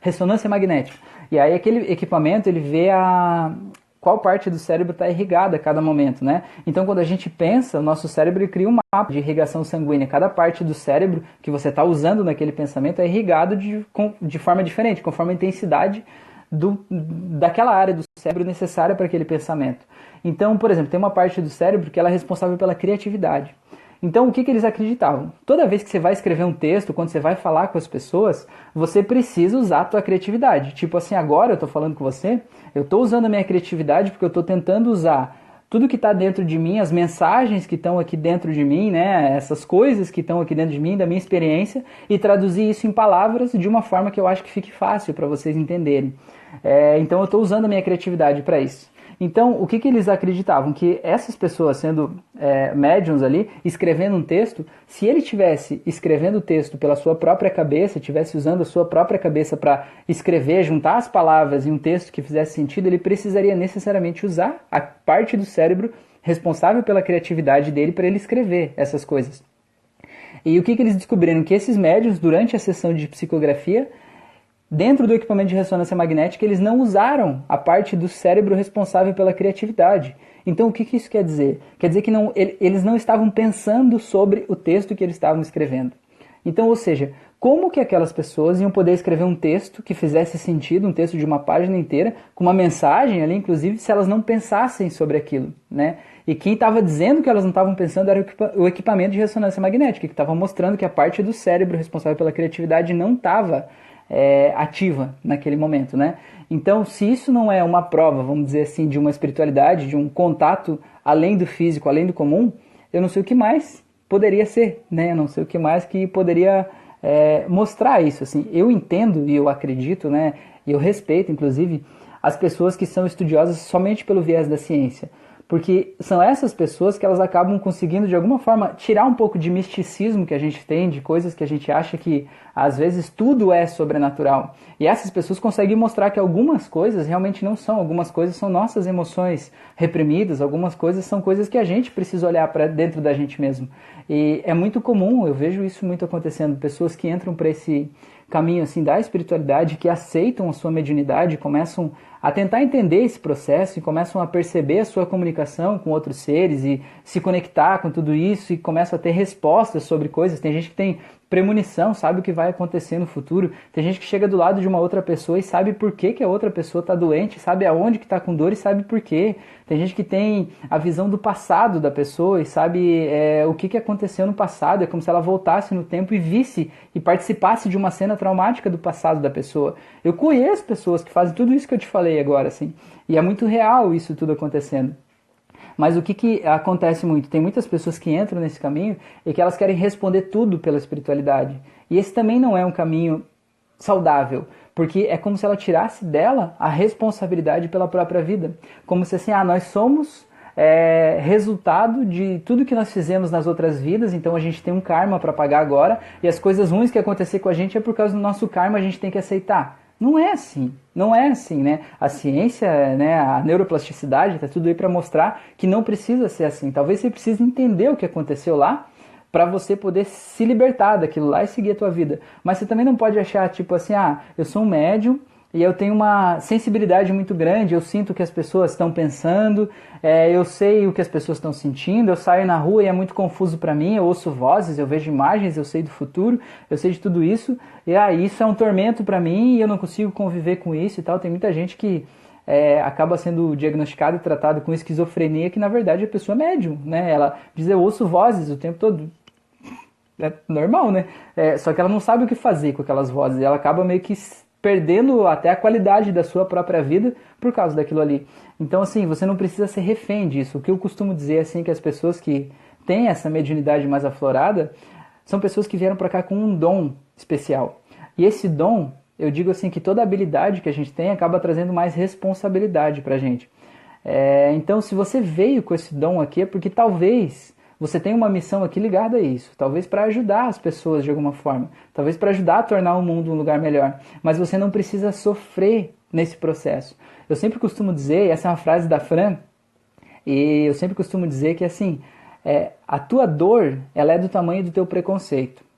ressonância magnética. E aí aquele equipamento ele vê a, qual parte do cérebro está irrigada a cada momento, né? Então, quando a gente pensa, o nosso cérebro cria um mapa de irrigação sanguínea. Cada parte do cérebro que você está usando naquele pensamento é irrigado de, de forma diferente, conforme a intensidade do, daquela área do cérebro necessária para aquele pensamento. Então, por exemplo, tem uma parte do cérebro que ela é responsável pela criatividade. Então, o que, que eles acreditavam? Toda vez que você vai escrever um texto, quando você vai falar com as pessoas, você precisa usar a tua criatividade. Tipo assim, agora eu estou falando com você, eu estou usando a minha criatividade porque eu estou tentando usar tudo que está dentro de mim, as mensagens que estão aqui dentro de mim, né, essas coisas que estão aqui dentro de mim, da minha experiência, e traduzir isso em palavras de uma forma que eu acho que fique fácil para vocês entenderem. É, então eu estou usando a minha criatividade para isso. Então, o que, que eles acreditavam? Que essas pessoas, sendo é, médiums ali, escrevendo um texto, se ele tivesse escrevendo o texto pela sua própria cabeça, tivesse usando a sua própria cabeça para escrever, juntar as palavras em um texto que fizesse sentido, ele precisaria necessariamente usar a parte do cérebro responsável pela criatividade dele para ele escrever essas coisas. E o que, que eles descobriram? Que esses médios, durante a sessão de psicografia, dentro do equipamento de ressonância magnética, eles não usaram a parte do cérebro responsável pela criatividade. Então, o que, que isso quer dizer? Quer dizer que não, eles não estavam pensando sobre o texto que eles estavam escrevendo. Então, ou seja, como que aquelas pessoas iam poder escrever um texto que fizesse sentido, um texto de uma página inteira, com uma mensagem ali, inclusive, se elas não pensassem sobre aquilo, né? E quem estava dizendo que elas não estavam pensando era o equipamento de ressonância magnética, que estava mostrando que a parte do cérebro responsável pela criatividade não estava é, ativa naquele momento, né? Então, se isso não é uma prova, vamos dizer assim, de uma espiritualidade, de um contato além do físico, além do comum, eu não sei o que mais poderia ser, né? Eu não sei o que mais que poderia é, mostrar isso. Assim, eu entendo e eu acredito, né? E eu respeito, inclusive, as pessoas que são estudiosas somente pelo viés da ciência porque são essas pessoas que elas acabam conseguindo de alguma forma tirar um pouco de misticismo que a gente tem, de coisas que a gente acha que às vezes tudo é sobrenatural. E essas pessoas conseguem mostrar que algumas coisas realmente não são, algumas coisas são nossas emoções reprimidas, algumas coisas são coisas que a gente precisa olhar para dentro da gente mesmo. E é muito comum, eu vejo isso muito acontecendo, pessoas que entram para esse caminho assim da espiritualidade, que aceitam a sua mediunidade, começam a tentar entender esse processo e começam a perceber a sua comunicação com outros seres e se conectar com tudo isso e começam a ter respostas sobre coisas. Tem gente que tem premonição, sabe o que vai acontecer no futuro. Tem gente que chega do lado de uma outra pessoa e sabe por que, que a outra pessoa está doente, sabe aonde que está com dor e sabe por quê. Tem gente que tem a visão do passado da pessoa e sabe é, o que, que aconteceu no passado. É como se ela voltasse no tempo e visse e participasse de uma cena traumática do passado da pessoa. Eu conheço pessoas que fazem tudo isso que eu te falei agora, assim. E é muito real isso tudo acontecendo. Mas o que, que acontece muito? Tem muitas pessoas que entram nesse caminho e que elas querem responder tudo pela espiritualidade. E esse também não é um caminho saudável, porque é como se ela tirasse dela a responsabilidade pela própria vida. Como se assim, ah, nós somos é, resultado de tudo que nós fizemos nas outras vidas, então a gente tem um karma para pagar agora, e as coisas ruins que acontecer com a gente é por causa do nosso karma, a gente tem que aceitar. Não é assim, não é assim, né? A ciência, né, a neuroplasticidade, está tudo aí para mostrar que não precisa ser assim. Talvez você precise entender o que aconteceu lá para você poder se libertar daquilo lá e seguir a tua vida. Mas você também não pode achar tipo assim, ah, eu sou um médium, e eu tenho uma sensibilidade muito grande, eu sinto o que as pessoas estão pensando, é, eu sei o que as pessoas estão sentindo, eu saio na rua e é muito confuso para mim, eu ouço vozes, eu vejo imagens, eu sei do futuro, eu sei de tudo isso, e ah, isso é um tormento para mim e eu não consigo conviver com isso e tal. Tem muita gente que é, acaba sendo diagnosticado e tratado com esquizofrenia, que na verdade a pessoa é médium, né? Ela diz, eu ouço vozes o tempo todo. É normal, né? É, só que ela não sabe o que fazer com aquelas vozes, ela acaba meio que perdendo até a qualidade da sua própria vida por causa daquilo ali. Então, assim, você não precisa ser refém disso. O que eu costumo dizer, assim, que as pessoas que têm essa mediunidade mais aflorada são pessoas que vieram para cá com um dom especial. E esse dom, eu digo assim, que toda habilidade que a gente tem acaba trazendo mais responsabilidade para a gente. É, então, se você veio com esse dom aqui, é porque talvez você tem uma missão aqui ligada a isso, talvez para ajudar as pessoas de alguma forma, talvez para ajudar a tornar o mundo um lugar melhor, mas você não precisa sofrer nesse processo. Eu sempre costumo dizer, essa é uma frase da Fran, e eu sempre costumo dizer que assim, é, a tua dor ela é do tamanho do teu preconceito.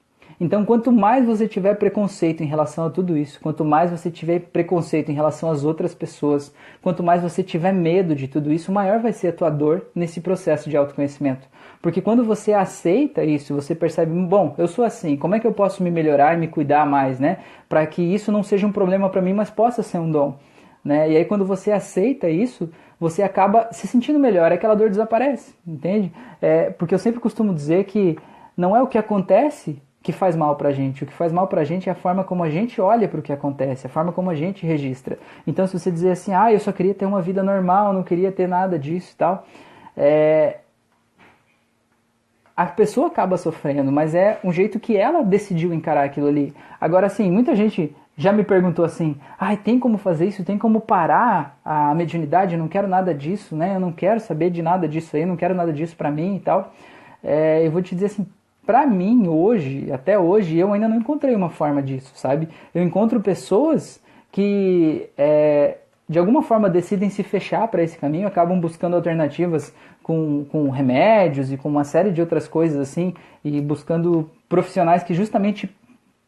Então, quanto mais você tiver preconceito em relação a tudo isso, quanto mais você tiver preconceito em relação às outras pessoas, quanto mais você tiver medo de tudo isso, maior vai ser a tua dor nesse processo de autoconhecimento. Porque quando você aceita isso, você percebe, bom, eu sou assim, como é que eu posso me melhorar e me cuidar mais, né? Para que isso não seja um problema para mim, mas possa ser um dom. Né? E aí quando você aceita isso, você acaba se sentindo melhor, aquela dor desaparece, entende? É, porque eu sempre costumo dizer que não é o que acontece que faz mal pra gente. O que faz mal pra gente é a forma como a gente olha para o que acontece, a forma como a gente registra. Então, se você dizer assim, ah, eu só queria ter uma vida normal, não queria ter nada disso e tal, é, a pessoa acaba sofrendo, mas é um jeito que ela decidiu encarar aquilo ali. Agora, assim, muita gente já me perguntou assim: ai, tem como fazer isso? Tem como parar a mediunidade? Eu não quero nada disso, né? Eu não quero saber de nada disso aí, eu não quero nada disso para mim e tal. É, eu vou te dizer assim: para mim, hoje, até hoje, eu ainda não encontrei uma forma disso, sabe? Eu encontro pessoas que é, de alguma forma decidem se fechar para esse caminho, acabam buscando alternativas com, com remédios e com uma série de outras coisas assim, e buscando profissionais que justamente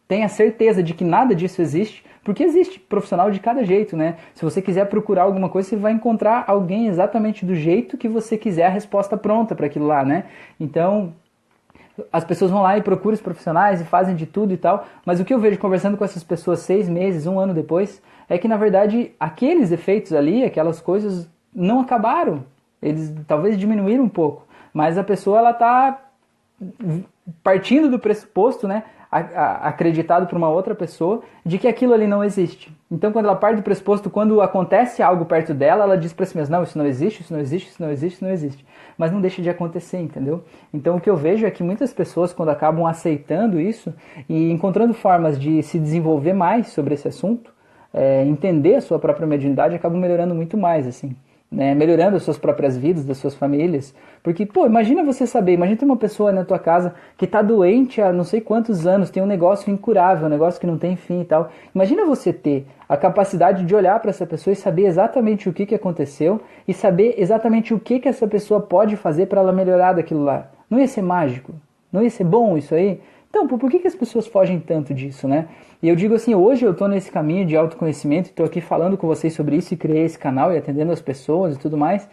tenha certeza de que nada disso existe, porque existe profissional de cada jeito, né? Se você quiser procurar alguma coisa, você vai encontrar alguém exatamente do jeito que você quiser a resposta pronta para aquilo lá, né? Então, as pessoas vão lá e procuram os profissionais e fazem de tudo e tal, mas o que eu vejo conversando com essas pessoas seis meses, um ano depois, é que na verdade aqueles efeitos ali, aquelas coisas não acabaram, eles talvez diminuíram um pouco, mas a pessoa ela está partindo do pressuposto, né, acreditado por uma outra pessoa, de que aquilo ali não existe. Então, quando ela parte do pressuposto, quando acontece algo perto dela, ela diz para si mesma: não, isso não existe, isso não existe, isso não existe, isso não existe. Mas não deixa de acontecer, entendeu? Então, o que eu vejo é que muitas pessoas, quando acabam aceitando isso e encontrando formas de se desenvolver mais sobre esse assunto, é, entender a sua própria mediunidade, acabam melhorando muito mais, assim né, melhorando as suas próprias vidas, das suas famílias. Porque, pô, imagina você saber, imagina ter uma pessoa na tua casa que está doente há não sei quantos anos, tem um negócio incurável, um negócio que não tem fim e tal. Imagina você ter a capacidade de olhar para essa pessoa e saber exatamente o que, que aconteceu e saber exatamente o que, que essa pessoa pode fazer para ela melhorar daquilo lá. Não ia ser mágico? Não ia ser bom isso aí? Então, por que, que as pessoas fogem tanto disso, né? E eu digo assim, hoje eu estou nesse caminho de autoconhecimento, estou aqui falando com vocês sobre isso e criei esse canal e atendendo as pessoas e tudo mais,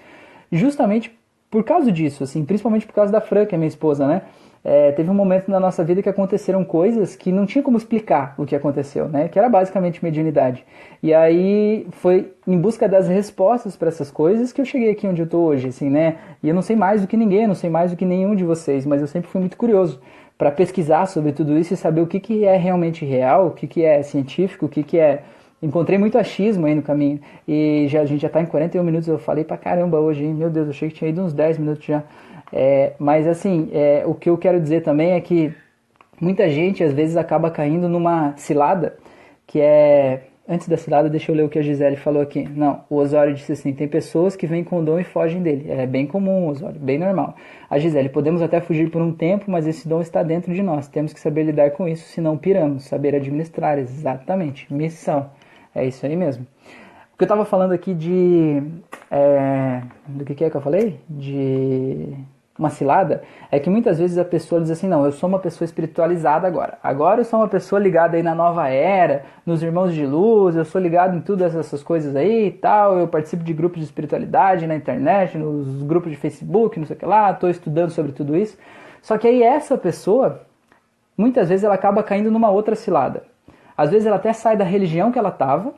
justamente por causa disso, assim, principalmente por causa da Fran, que é minha esposa, né? É, teve um momento na nossa vida que aconteceram coisas que não tinha como explicar o que aconteceu, né? Que era basicamente mediunidade. E aí foi em busca das respostas para essas coisas que eu cheguei aqui onde eu estou hoje, assim, né? E eu não sei mais do que ninguém, não sei mais do que nenhum de vocês, mas eu sempre fui muito curioso para pesquisar sobre tudo isso e saber o que, que é realmente real, o que, que é científico, o que, que é. Encontrei muito achismo aí no caminho. E já, a gente já está em 41 minutos, eu falei pra caramba hoje, hein? Meu Deus, eu achei que tinha ido uns 10 minutos já. É, mas assim, é, o que eu quero dizer também é que muita gente às vezes acaba caindo numa cilada que é Antes da cilada, deixa eu ler o que a Gisele falou aqui. Não, o Osório disse assim: tem pessoas que vêm com dom e fogem dele. É bem comum, Osório, bem normal. A Gisele, podemos até fugir por um tempo, mas esse dom está dentro de nós. Temos que saber lidar com isso, senão piramos. Saber administrar, exatamente. Missão. É isso aí mesmo. O que eu estava falando aqui de. É, do que, que é que eu falei? De uma cilada é que muitas vezes a pessoa diz assim: não, eu sou uma pessoa espiritualizada agora. Agora eu sou uma pessoa ligada aí na nova era, nos irmãos de luz, eu sou ligado em todas essas coisas aí e tal. Eu participo de grupos de espiritualidade na internet, nos grupos de Facebook, não sei o que lá, estou estudando sobre tudo isso. Só que aí essa pessoa, muitas vezes ela acaba caindo numa outra cilada. Às vezes ela até sai da religião que ela estava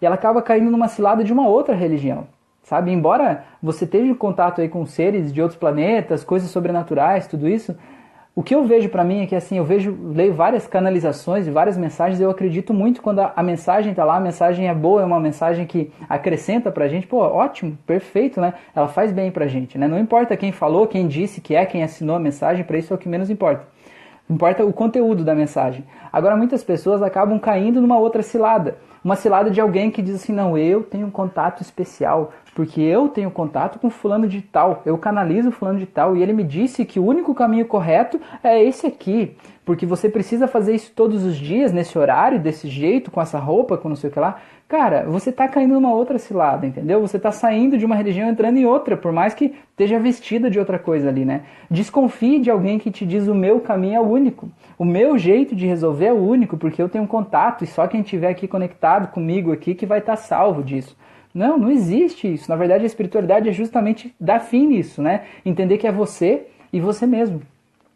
e ela acaba caindo numa cilada de uma outra religião sabe? Embora você esteja em contato aí com seres de outros planetas, coisas sobrenaturais, tudo isso, o que eu vejo para mim é que assim, eu vejo, leio várias canalizações e várias mensagens, eu acredito muito quando a, a mensagem tá lá, a mensagem é boa, é uma mensagem que acrescenta pra gente, pô, ótimo, perfeito, né? Ela faz bem pra gente, né? Não importa quem falou, quem disse que é, quem assinou a mensagem, para isso é o que menos importa. Importa o conteúdo da mensagem. Agora muitas pessoas acabam caindo numa outra cilada uma cilada de alguém que diz assim: não, eu tenho um contato especial, porque eu tenho contato com fulano de tal, eu canalizo fulano de tal, e ele me disse que o único caminho correto é esse aqui, porque você precisa fazer isso todos os dias, nesse horário, desse jeito, com essa roupa, com não sei o que lá. Cara, você está caindo numa outra cilada, entendeu? Você está saindo de uma religião entrando em outra, por mais que esteja vestida de outra coisa ali, né? Desconfie de alguém que te diz o meu caminho é o único. O meu jeito de resolver é o único, porque eu tenho um contato e só quem estiver aqui conectado comigo aqui que vai estar tá salvo disso. Não, não existe isso. Na verdade, a espiritualidade é justamente dar fim nisso, né? Entender que é você e você mesmo.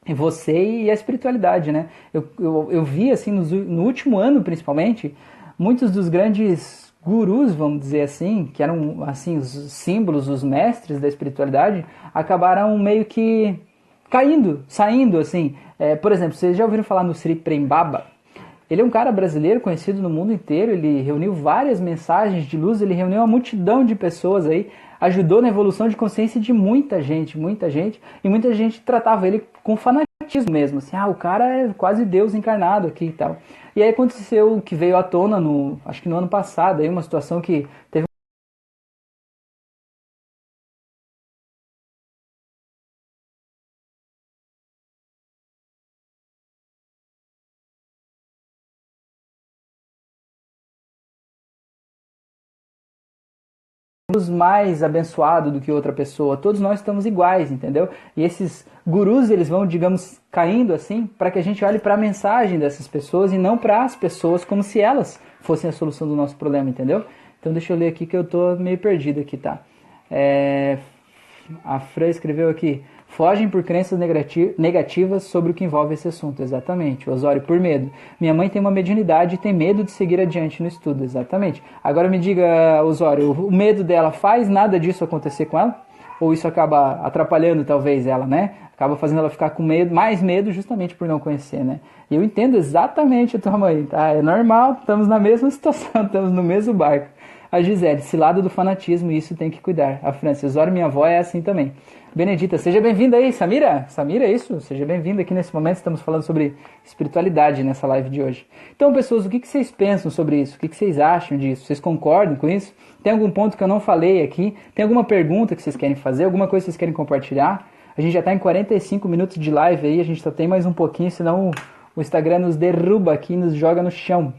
É você e a espiritualidade, né? Eu, eu, eu vi, assim, no, no último ano, principalmente, muitos dos grandes gurus, vamos dizer assim, que eram assim os símbolos, os mestres da espiritualidade, acabaram meio que caindo, saindo assim. É, por exemplo, vocês já ouviram falar no Sri Prembaba? Ele é um cara brasileiro conhecido no mundo inteiro, ele reuniu várias mensagens de luz, ele reuniu uma multidão de pessoas aí, ajudou na evolução de consciência de muita gente, muita gente, e muita gente tratava ele com fanatismo mesmo, assim, ah, o cara é quase Deus encarnado aqui e tal. E aí aconteceu que veio à tona no, acho que no ano passado, aí uma situação que teve mais abençoado do que outra pessoa. Todos nós estamos iguais, entendeu? E esses gurus, eles vão, digamos, caindo assim, para que a gente olhe para a mensagem dessas pessoas e não para as pessoas como se elas fossem a solução do nosso problema, entendeu? Então deixa eu ler aqui que eu tô meio perdido aqui, tá? É... A Fran escreveu aqui: fogem por crenças negativas sobre o que envolve esse assunto. Exatamente. Osório, por medo. Minha mãe tem uma mediunidade e tem medo de seguir adiante no estudo. Exatamente. Agora me diga, Osório, o medo dela faz nada disso acontecer com ela? Ou isso acaba atrapalhando talvez ela, né? Acaba fazendo ela ficar com medo, mais medo justamente por não conhecer, né? E eu entendo exatamente a tua mãe, tá? É normal, estamos na mesma situação, estamos no mesmo barco. A Gisele, esse lado do fanatismo, isso tem que cuidar. A Francis, Osório, minha avó, é assim também. Benedita, seja bem-vinda aí, Samira. Samira, é isso? Seja bem-vinda aqui nesse momento. Estamos falando sobre espiritualidade nessa live de hoje. Então, pessoas, o que vocês pensam sobre isso? O que vocês acham disso? Vocês concordam com isso? Tem algum ponto que eu não falei aqui? Tem alguma pergunta que vocês querem fazer? Alguma coisa que vocês querem compartilhar? A gente já está em 45 minutos de live aí, a gente só tem mais um pouquinho, senão o Instagram nos derruba aqui, nos joga no chão.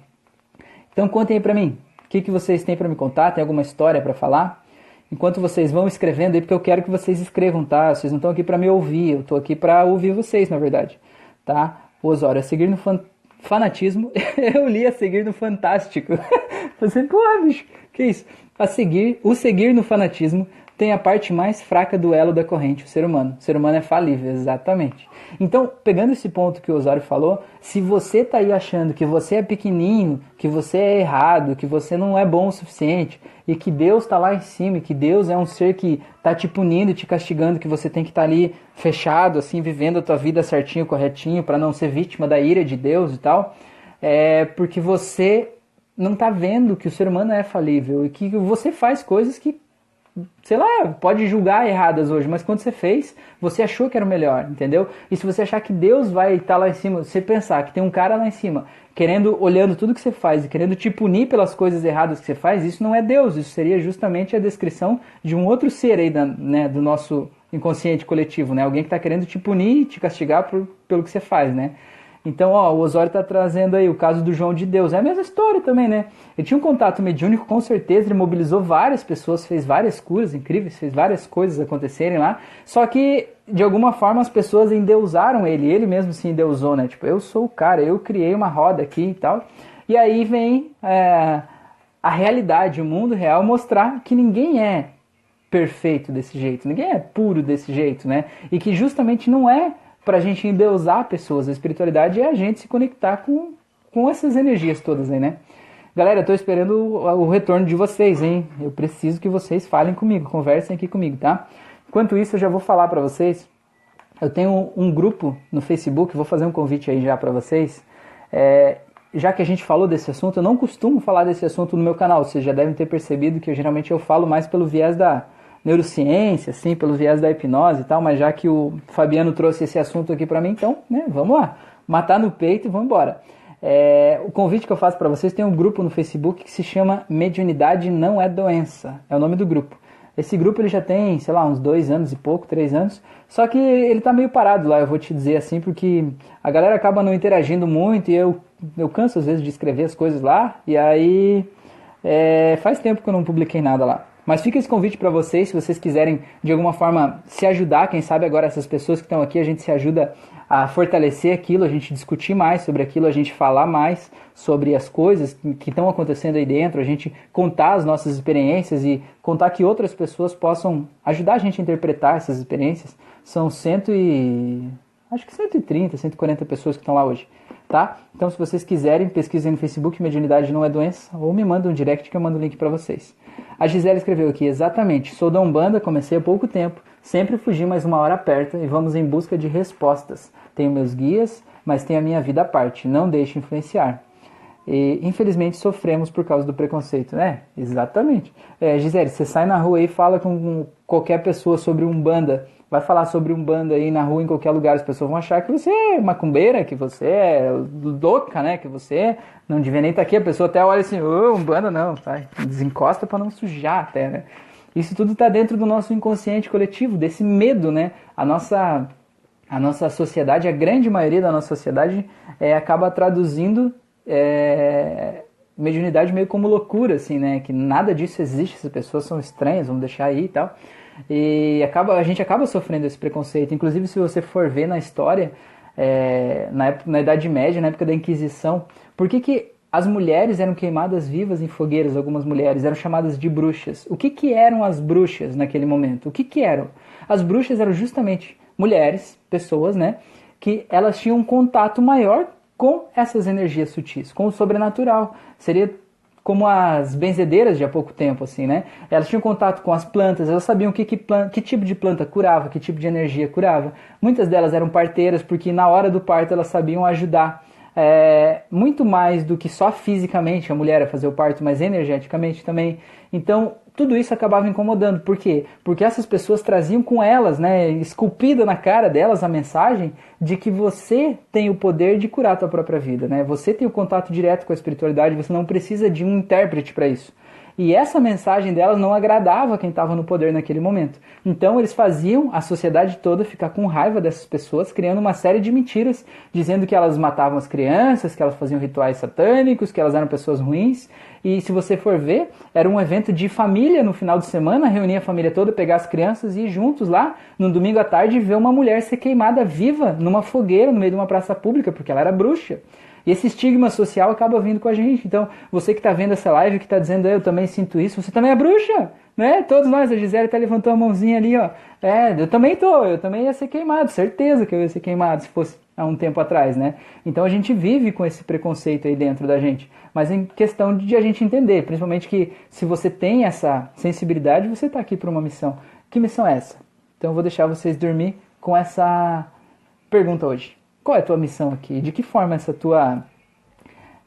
Então, contem aí pra mim. O que, que vocês têm para me contar? Tem alguma história para falar? Enquanto vocês vão escrevendo aí, porque eu quero que vocês escrevam, tá? Vocês não estão aqui para me ouvir, eu estou aqui para ouvir vocês, na verdade, tá? Osório, a seguir no fan fanatismo, eu li a seguir no fantástico. Você, porra, bicho, que isso? A seguir, o seguir no fanatismo tem a parte mais fraca do elo da corrente, o ser humano. O ser humano é falível, exatamente. Então, pegando esse ponto que o Osório falou, se você tá aí achando que você é pequenininho, que você é errado, que você não é bom o suficiente, e que Deus está lá em cima, que Deus é um ser que tá te punindo, te castigando, que você tem que estar tá ali fechado, assim, vivendo a tua vida certinho, corretinho, para não ser vítima da ira de Deus e tal, é porque você não tá vendo que o ser humano é falível e que você faz coisas que sei lá, pode julgar erradas hoje, mas quando você fez, você achou que era o melhor, entendeu? E se você achar que Deus vai estar tá lá em cima, você pensar que tem um cara lá em cima, querendo, olhando tudo que você faz e querendo te punir pelas coisas erradas que você faz, isso não é Deus, isso seria justamente a descrição de um outro ser aí da, né, do nosso inconsciente coletivo, né? Alguém que está querendo te punir, te castigar por, pelo que você faz, né? Então, ó, o Osório está trazendo aí o caso do João de Deus. É a mesma história também, né? Ele tinha um contato mediúnico, com certeza, ele mobilizou várias pessoas, fez várias curas incríveis, fez várias coisas acontecerem lá. Só que, de alguma forma, as pessoas endeusaram ele, ele mesmo se endeusou, né? Tipo, eu sou o cara, eu criei uma roda aqui e tal. E aí vem é, a realidade, o mundo real, mostrar que ninguém é perfeito desse jeito, ninguém é puro desse jeito, né? E que justamente não é para a gente endeusar pessoas. A espiritualidade é a gente se conectar com, com essas energias todas aí, né? Galera, tô esperando o, o retorno de vocês, hein? Eu preciso que vocês falem comigo, conversem aqui comigo, tá? Enquanto isso, eu já vou falar para vocês. Eu tenho um grupo no Facebook, vou fazer um convite aí já para vocês. É, já que a gente falou desse assunto, eu não costumo falar desse assunto no meu canal. Vocês já devem ter percebido que eu, geralmente eu falo mais pelo viés da, neurociência, assim, pelo viés da hipnose e tal, mas já que o Fabiano trouxe esse assunto aqui para mim, então, né, vamos lá, matar no peito e vamos embora. É, o convite que eu faço para vocês tem um grupo no Facebook que se chama Mediunidade Não É Doença, é o nome do grupo. Esse grupo ele já tem, sei lá, uns dois anos e pouco, três anos, só que ele tá meio parado lá, eu vou te dizer assim, porque a galera acaba não interagindo muito e eu, eu canso às vezes de escrever as coisas lá, e aí é, faz tempo que eu não publiquei nada lá. Mas fica esse convite para vocês, se vocês quiserem de alguma forma se ajudar, quem sabe agora essas pessoas que estão aqui, a gente se ajuda a fortalecer aquilo, a gente discutir mais sobre aquilo, a gente falar mais sobre as coisas que estão acontecendo aí dentro, a gente contar as nossas experiências e contar que outras pessoas possam ajudar a gente a interpretar essas experiências. São cento e acho que 130, 140 pessoas que estão lá hoje, tá? Então se vocês quiserem, pesquisem no Facebook Mediunidade não é doença ou me mandem um direct que eu mando o link para vocês. A Gisele escreveu aqui, exatamente, sou da Umbanda, comecei há pouco tempo, sempre fugi mais uma hora perto e vamos em busca de respostas. Tenho meus guias, mas tenho a minha vida à parte, não deixe influenciar. E, infelizmente sofremos por causa do preconceito, né? Exatamente. É, Gisele, você sai na rua e fala com qualquer pessoa sobre Umbanda, vai falar sobre Umbanda aí na rua, em qualquer lugar, as pessoas vão achar que você é macumbeira, que você é louca, né? Que você não devia nem estar tá aqui. A pessoa até olha assim, oh, Umbanda não, tá? Desencosta para não sujar até, né? Isso tudo está dentro do nosso inconsciente coletivo, desse medo, né? A nossa, a nossa sociedade, a grande maioria da nossa sociedade, é, acaba traduzindo é, mediunidade meio como loucura, assim, né? Que nada disso existe, essas pessoas são estranhas, vamos deixar aí e tal. E acaba, a gente acaba sofrendo esse preconceito. Inclusive, se você for ver na história, é, na, época, na Idade Média, na época da Inquisição, por que, que as mulheres eram queimadas vivas em fogueiras? Algumas mulheres eram chamadas de bruxas. O que, que eram as bruxas naquele momento? O que, que eram? As bruxas eram justamente mulheres, pessoas, né? Que elas tinham um contato maior com essas energias sutis, com o sobrenatural. Seria como as benzedeiras de há pouco tempo, assim, né? Elas tinham contato com as plantas, elas sabiam que, que, planta, que tipo de planta curava, que tipo de energia curava. Muitas delas eram parteiras, porque na hora do parto elas sabiam ajudar é, muito mais do que só fisicamente a mulher a fazer o parto, mas energeticamente também. Então, tudo isso acabava incomodando. Por quê? Porque essas pessoas traziam com elas, né, esculpida na cara delas a mensagem de que você tem o poder de curar a tua própria vida, né? Você tem o contato direto com a espiritualidade, você não precisa de um intérprete para isso. E essa mensagem delas não agradava quem estava no poder naquele momento. Então eles faziam a sociedade toda ficar com raiva dessas pessoas, criando uma série de mentiras, dizendo que elas matavam as crianças, que elas faziam rituais satânicos, que elas eram pessoas ruins. E se você for ver, era um evento de família no final de semana, reunia a família toda, pegar as crianças e ir juntos lá, no domingo à tarde, ver uma mulher ser queimada viva numa fogueira no meio de uma praça pública, porque ela era bruxa. E esse estigma social acaba vindo com a gente. Então, você que está vendo essa live, que está dizendo, eu também sinto isso, você também é bruxa, né? Todos nós, a Gisele até levantou a mãozinha ali, ó. É, eu também tô, eu também ia ser queimado, certeza que eu ia ser queimado se fosse há um tempo atrás, né? Então a gente vive com esse preconceito aí dentro da gente. Mas em questão de a gente entender, principalmente que se você tem essa sensibilidade, você está aqui para uma missão. Que missão é essa? Então eu vou deixar vocês dormir com essa pergunta hoje. Qual é a tua missão aqui? De que forma essa tua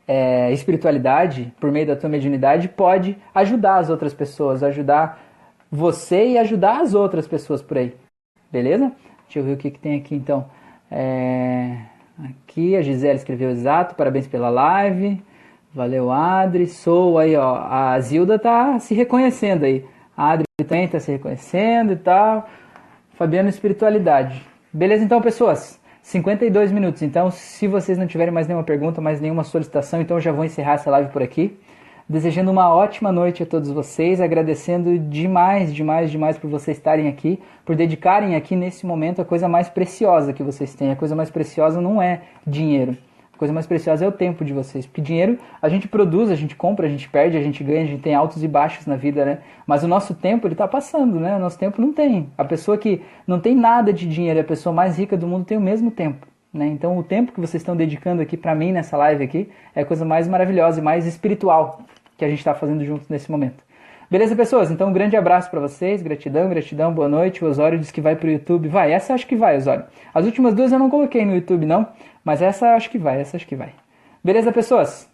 é, espiritualidade, por meio da tua mediunidade, pode ajudar as outras pessoas, ajudar você e ajudar as outras pessoas por aí? Beleza? Deixa eu ver o que, que tem aqui então. É, aqui a Gisele escreveu exato, parabéns pela live. Valeu, Adri. Sou aí, ó. A Zilda tá se reconhecendo aí. A Adri também tá se reconhecendo e tal. Fabiano, espiritualidade. Beleza, então, pessoas? 52 minutos. Então, se vocês não tiverem mais nenhuma pergunta, mais nenhuma solicitação, então eu já vou encerrar essa live por aqui. Desejando uma ótima noite a todos vocês, agradecendo demais, demais, demais por vocês estarem aqui, por dedicarem aqui nesse momento a coisa mais preciosa que vocês têm. A coisa mais preciosa não é dinheiro coisa mais preciosa é o tempo de vocês. Porque dinheiro a gente produz, a gente compra, a gente perde, a gente ganha, a gente tem altos e baixos na vida, né? Mas o nosso tempo, ele tá passando, né? O nosso tempo não tem. A pessoa que não tem nada de dinheiro, a pessoa mais rica do mundo tem o mesmo tempo. Né? Então o tempo que vocês estão dedicando aqui para mim nessa live aqui é a coisa mais maravilhosa e mais espiritual que a gente está fazendo juntos nesse momento. Beleza, pessoas? Então um grande abraço para vocês, gratidão, gratidão, boa noite. O Osório disse que vai pro YouTube. Vai, essa acho que vai, Osório. As últimas duas eu não coloquei no YouTube, não. Mas essa acho que vai, essa acho que vai. Beleza, pessoas?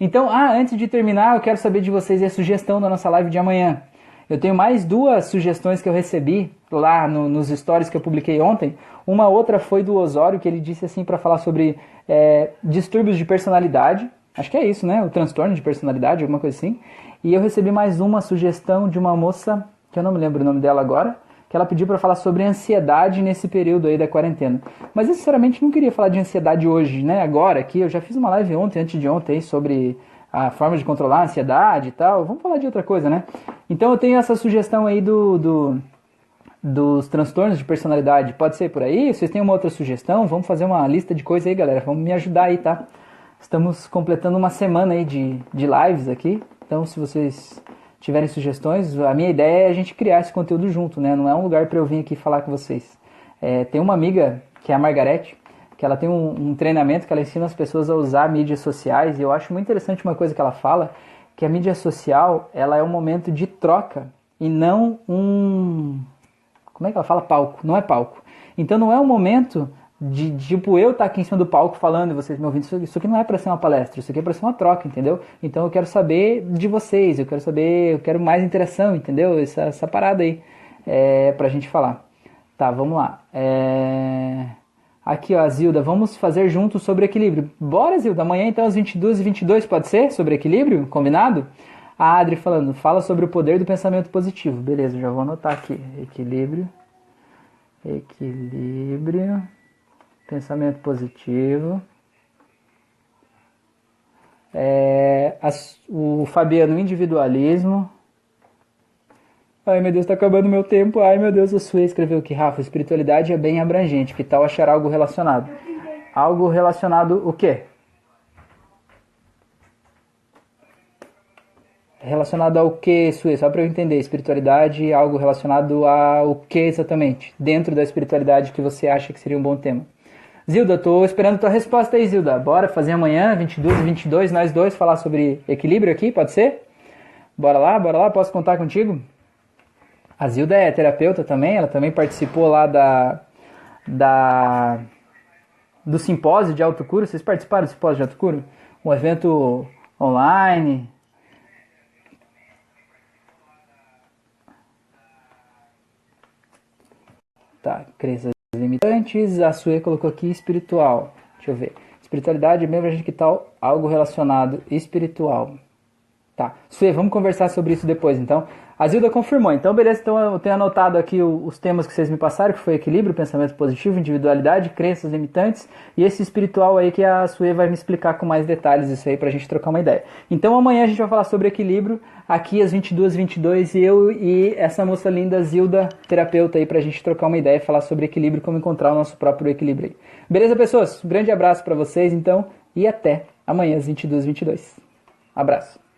Então, ah, antes de terminar, eu quero saber de vocês a sugestão da nossa live de amanhã. Eu tenho mais duas sugestões que eu recebi lá no, nos stories que eu publiquei ontem. Uma outra foi do Osório, que ele disse assim para falar sobre é, distúrbios de personalidade. Acho que é isso, né? O transtorno de personalidade, alguma coisa assim. E eu recebi mais uma sugestão de uma moça, que eu não me lembro o nome dela agora, que ela pediu para falar sobre ansiedade nesse período aí da quarentena. Mas eu sinceramente não queria falar de ansiedade hoje, né? Agora aqui, eu já fiz uma live ontem, antes de ontem, sobre a forma de controlar a ansiedade e tal. Vamos falar de outra coisa, né? Então eu tenho essa sugestão aí do, do dos transtornos de personalidade. Pode ser por aí? Vocês têm uma outra sugestão? Vamos fazer uma lista de coisas aí, galera. Vamos me ajudar aí, tá? Estamos completando uma semana aí de, de lives aqui. Então, se vocês tiverem sugestões, a minha ideia é a gente criar esse conteúdo junto, né? Não é um lugar para eu vir aqui falar com vocês. É, tem uma amiga, que é a Margarete, que ela tem um, um, treinamento que ela ensina as pessoas a usar mídias sociais, e eu acho muito interessante uma coisa que ela fala, que a mídia social, ela é um momento de troca, e não um... como é que ela fala? Palco. Não é palco. Então não é um momento de, tipo, eu estar tá aqui em cima do palco falando e vocês me ouvindo, isso, aqui não é para ser uma palestra, isso aqui é para ser uma troca, entendeu? Então eu quero saber de vocês, eu quero saber, eu quero mais interação, entendeu? Essa, essa parada aí é, pra gente falar. Tá, vamos lá. É... Aqui, ó, Zilda, vamos fazer juntos sobre equilíbrio. Bora, Zilda, amanhã então às 22 e 22 pode ser? Sobre equilíbrio? Combinado? A Adri falando, fala sobre o poder do pensamento positivo. Beleza, já vou anotar aqui. Equilíbrio. Equilíbrio pensamento positivo. É, as, o Fabiano, individualismo. Ai meu Deus, tá acabando meu tempo. Ai meu Deus, o Sue escreveu que Rafa, espiritualidade é bem abrangente. Que tal achar algo relacionado? Algo relacionado o quê? Relacionado ao que, Sue? Só para eu entender. Espiritualidade, algo relacionado ao que exatamente? Dentro da espiritualidade que você acha que seria um bom tema. Zilda, tô esperando tua resposta aí, Zilda. Bora fazer amanhã, 22 e 22, nós dois, falar sobre equilíbrio aqui, pode ser? Bora lá, bora lá, posso contar contigo? A Zilda é terapeuta também, ela também participou lá da, da do simpósio de autocura. Vocês participaram do simpósio de autocura? Um evento online. Tá, crenças limitantes. A Sue colocou aqui espiritual. Deixa eu ver. Espiritualidade, mesmo a gente que tal algo relacionado espiritual. Tá. Sue, vamos conversar sobre isso depois, então. A Zilda confirmou. Então, beleza. Então, eu tenho anotado aqui os temas que vocês me passaram, que foi equilíbrio, pensamento positivo, individualidade, crenças limitantes e esse espiritual aí que a Sue vai me explicar com mais detalhes isso aí pra gente trocar uma ideia. Então, amanhã a gente vai falar sobre equilíbrio aqui às 22 22 eu e essa moça linda Zilda, terapeuta aí pra gente trocar uma ideia e falar sobre equilíbrio, como encontrar o nosso próprio equilíbrio aí. Beleza, pessoas? Um grande abraço para vocês, então, e até amanhã às 22 22 Abraço.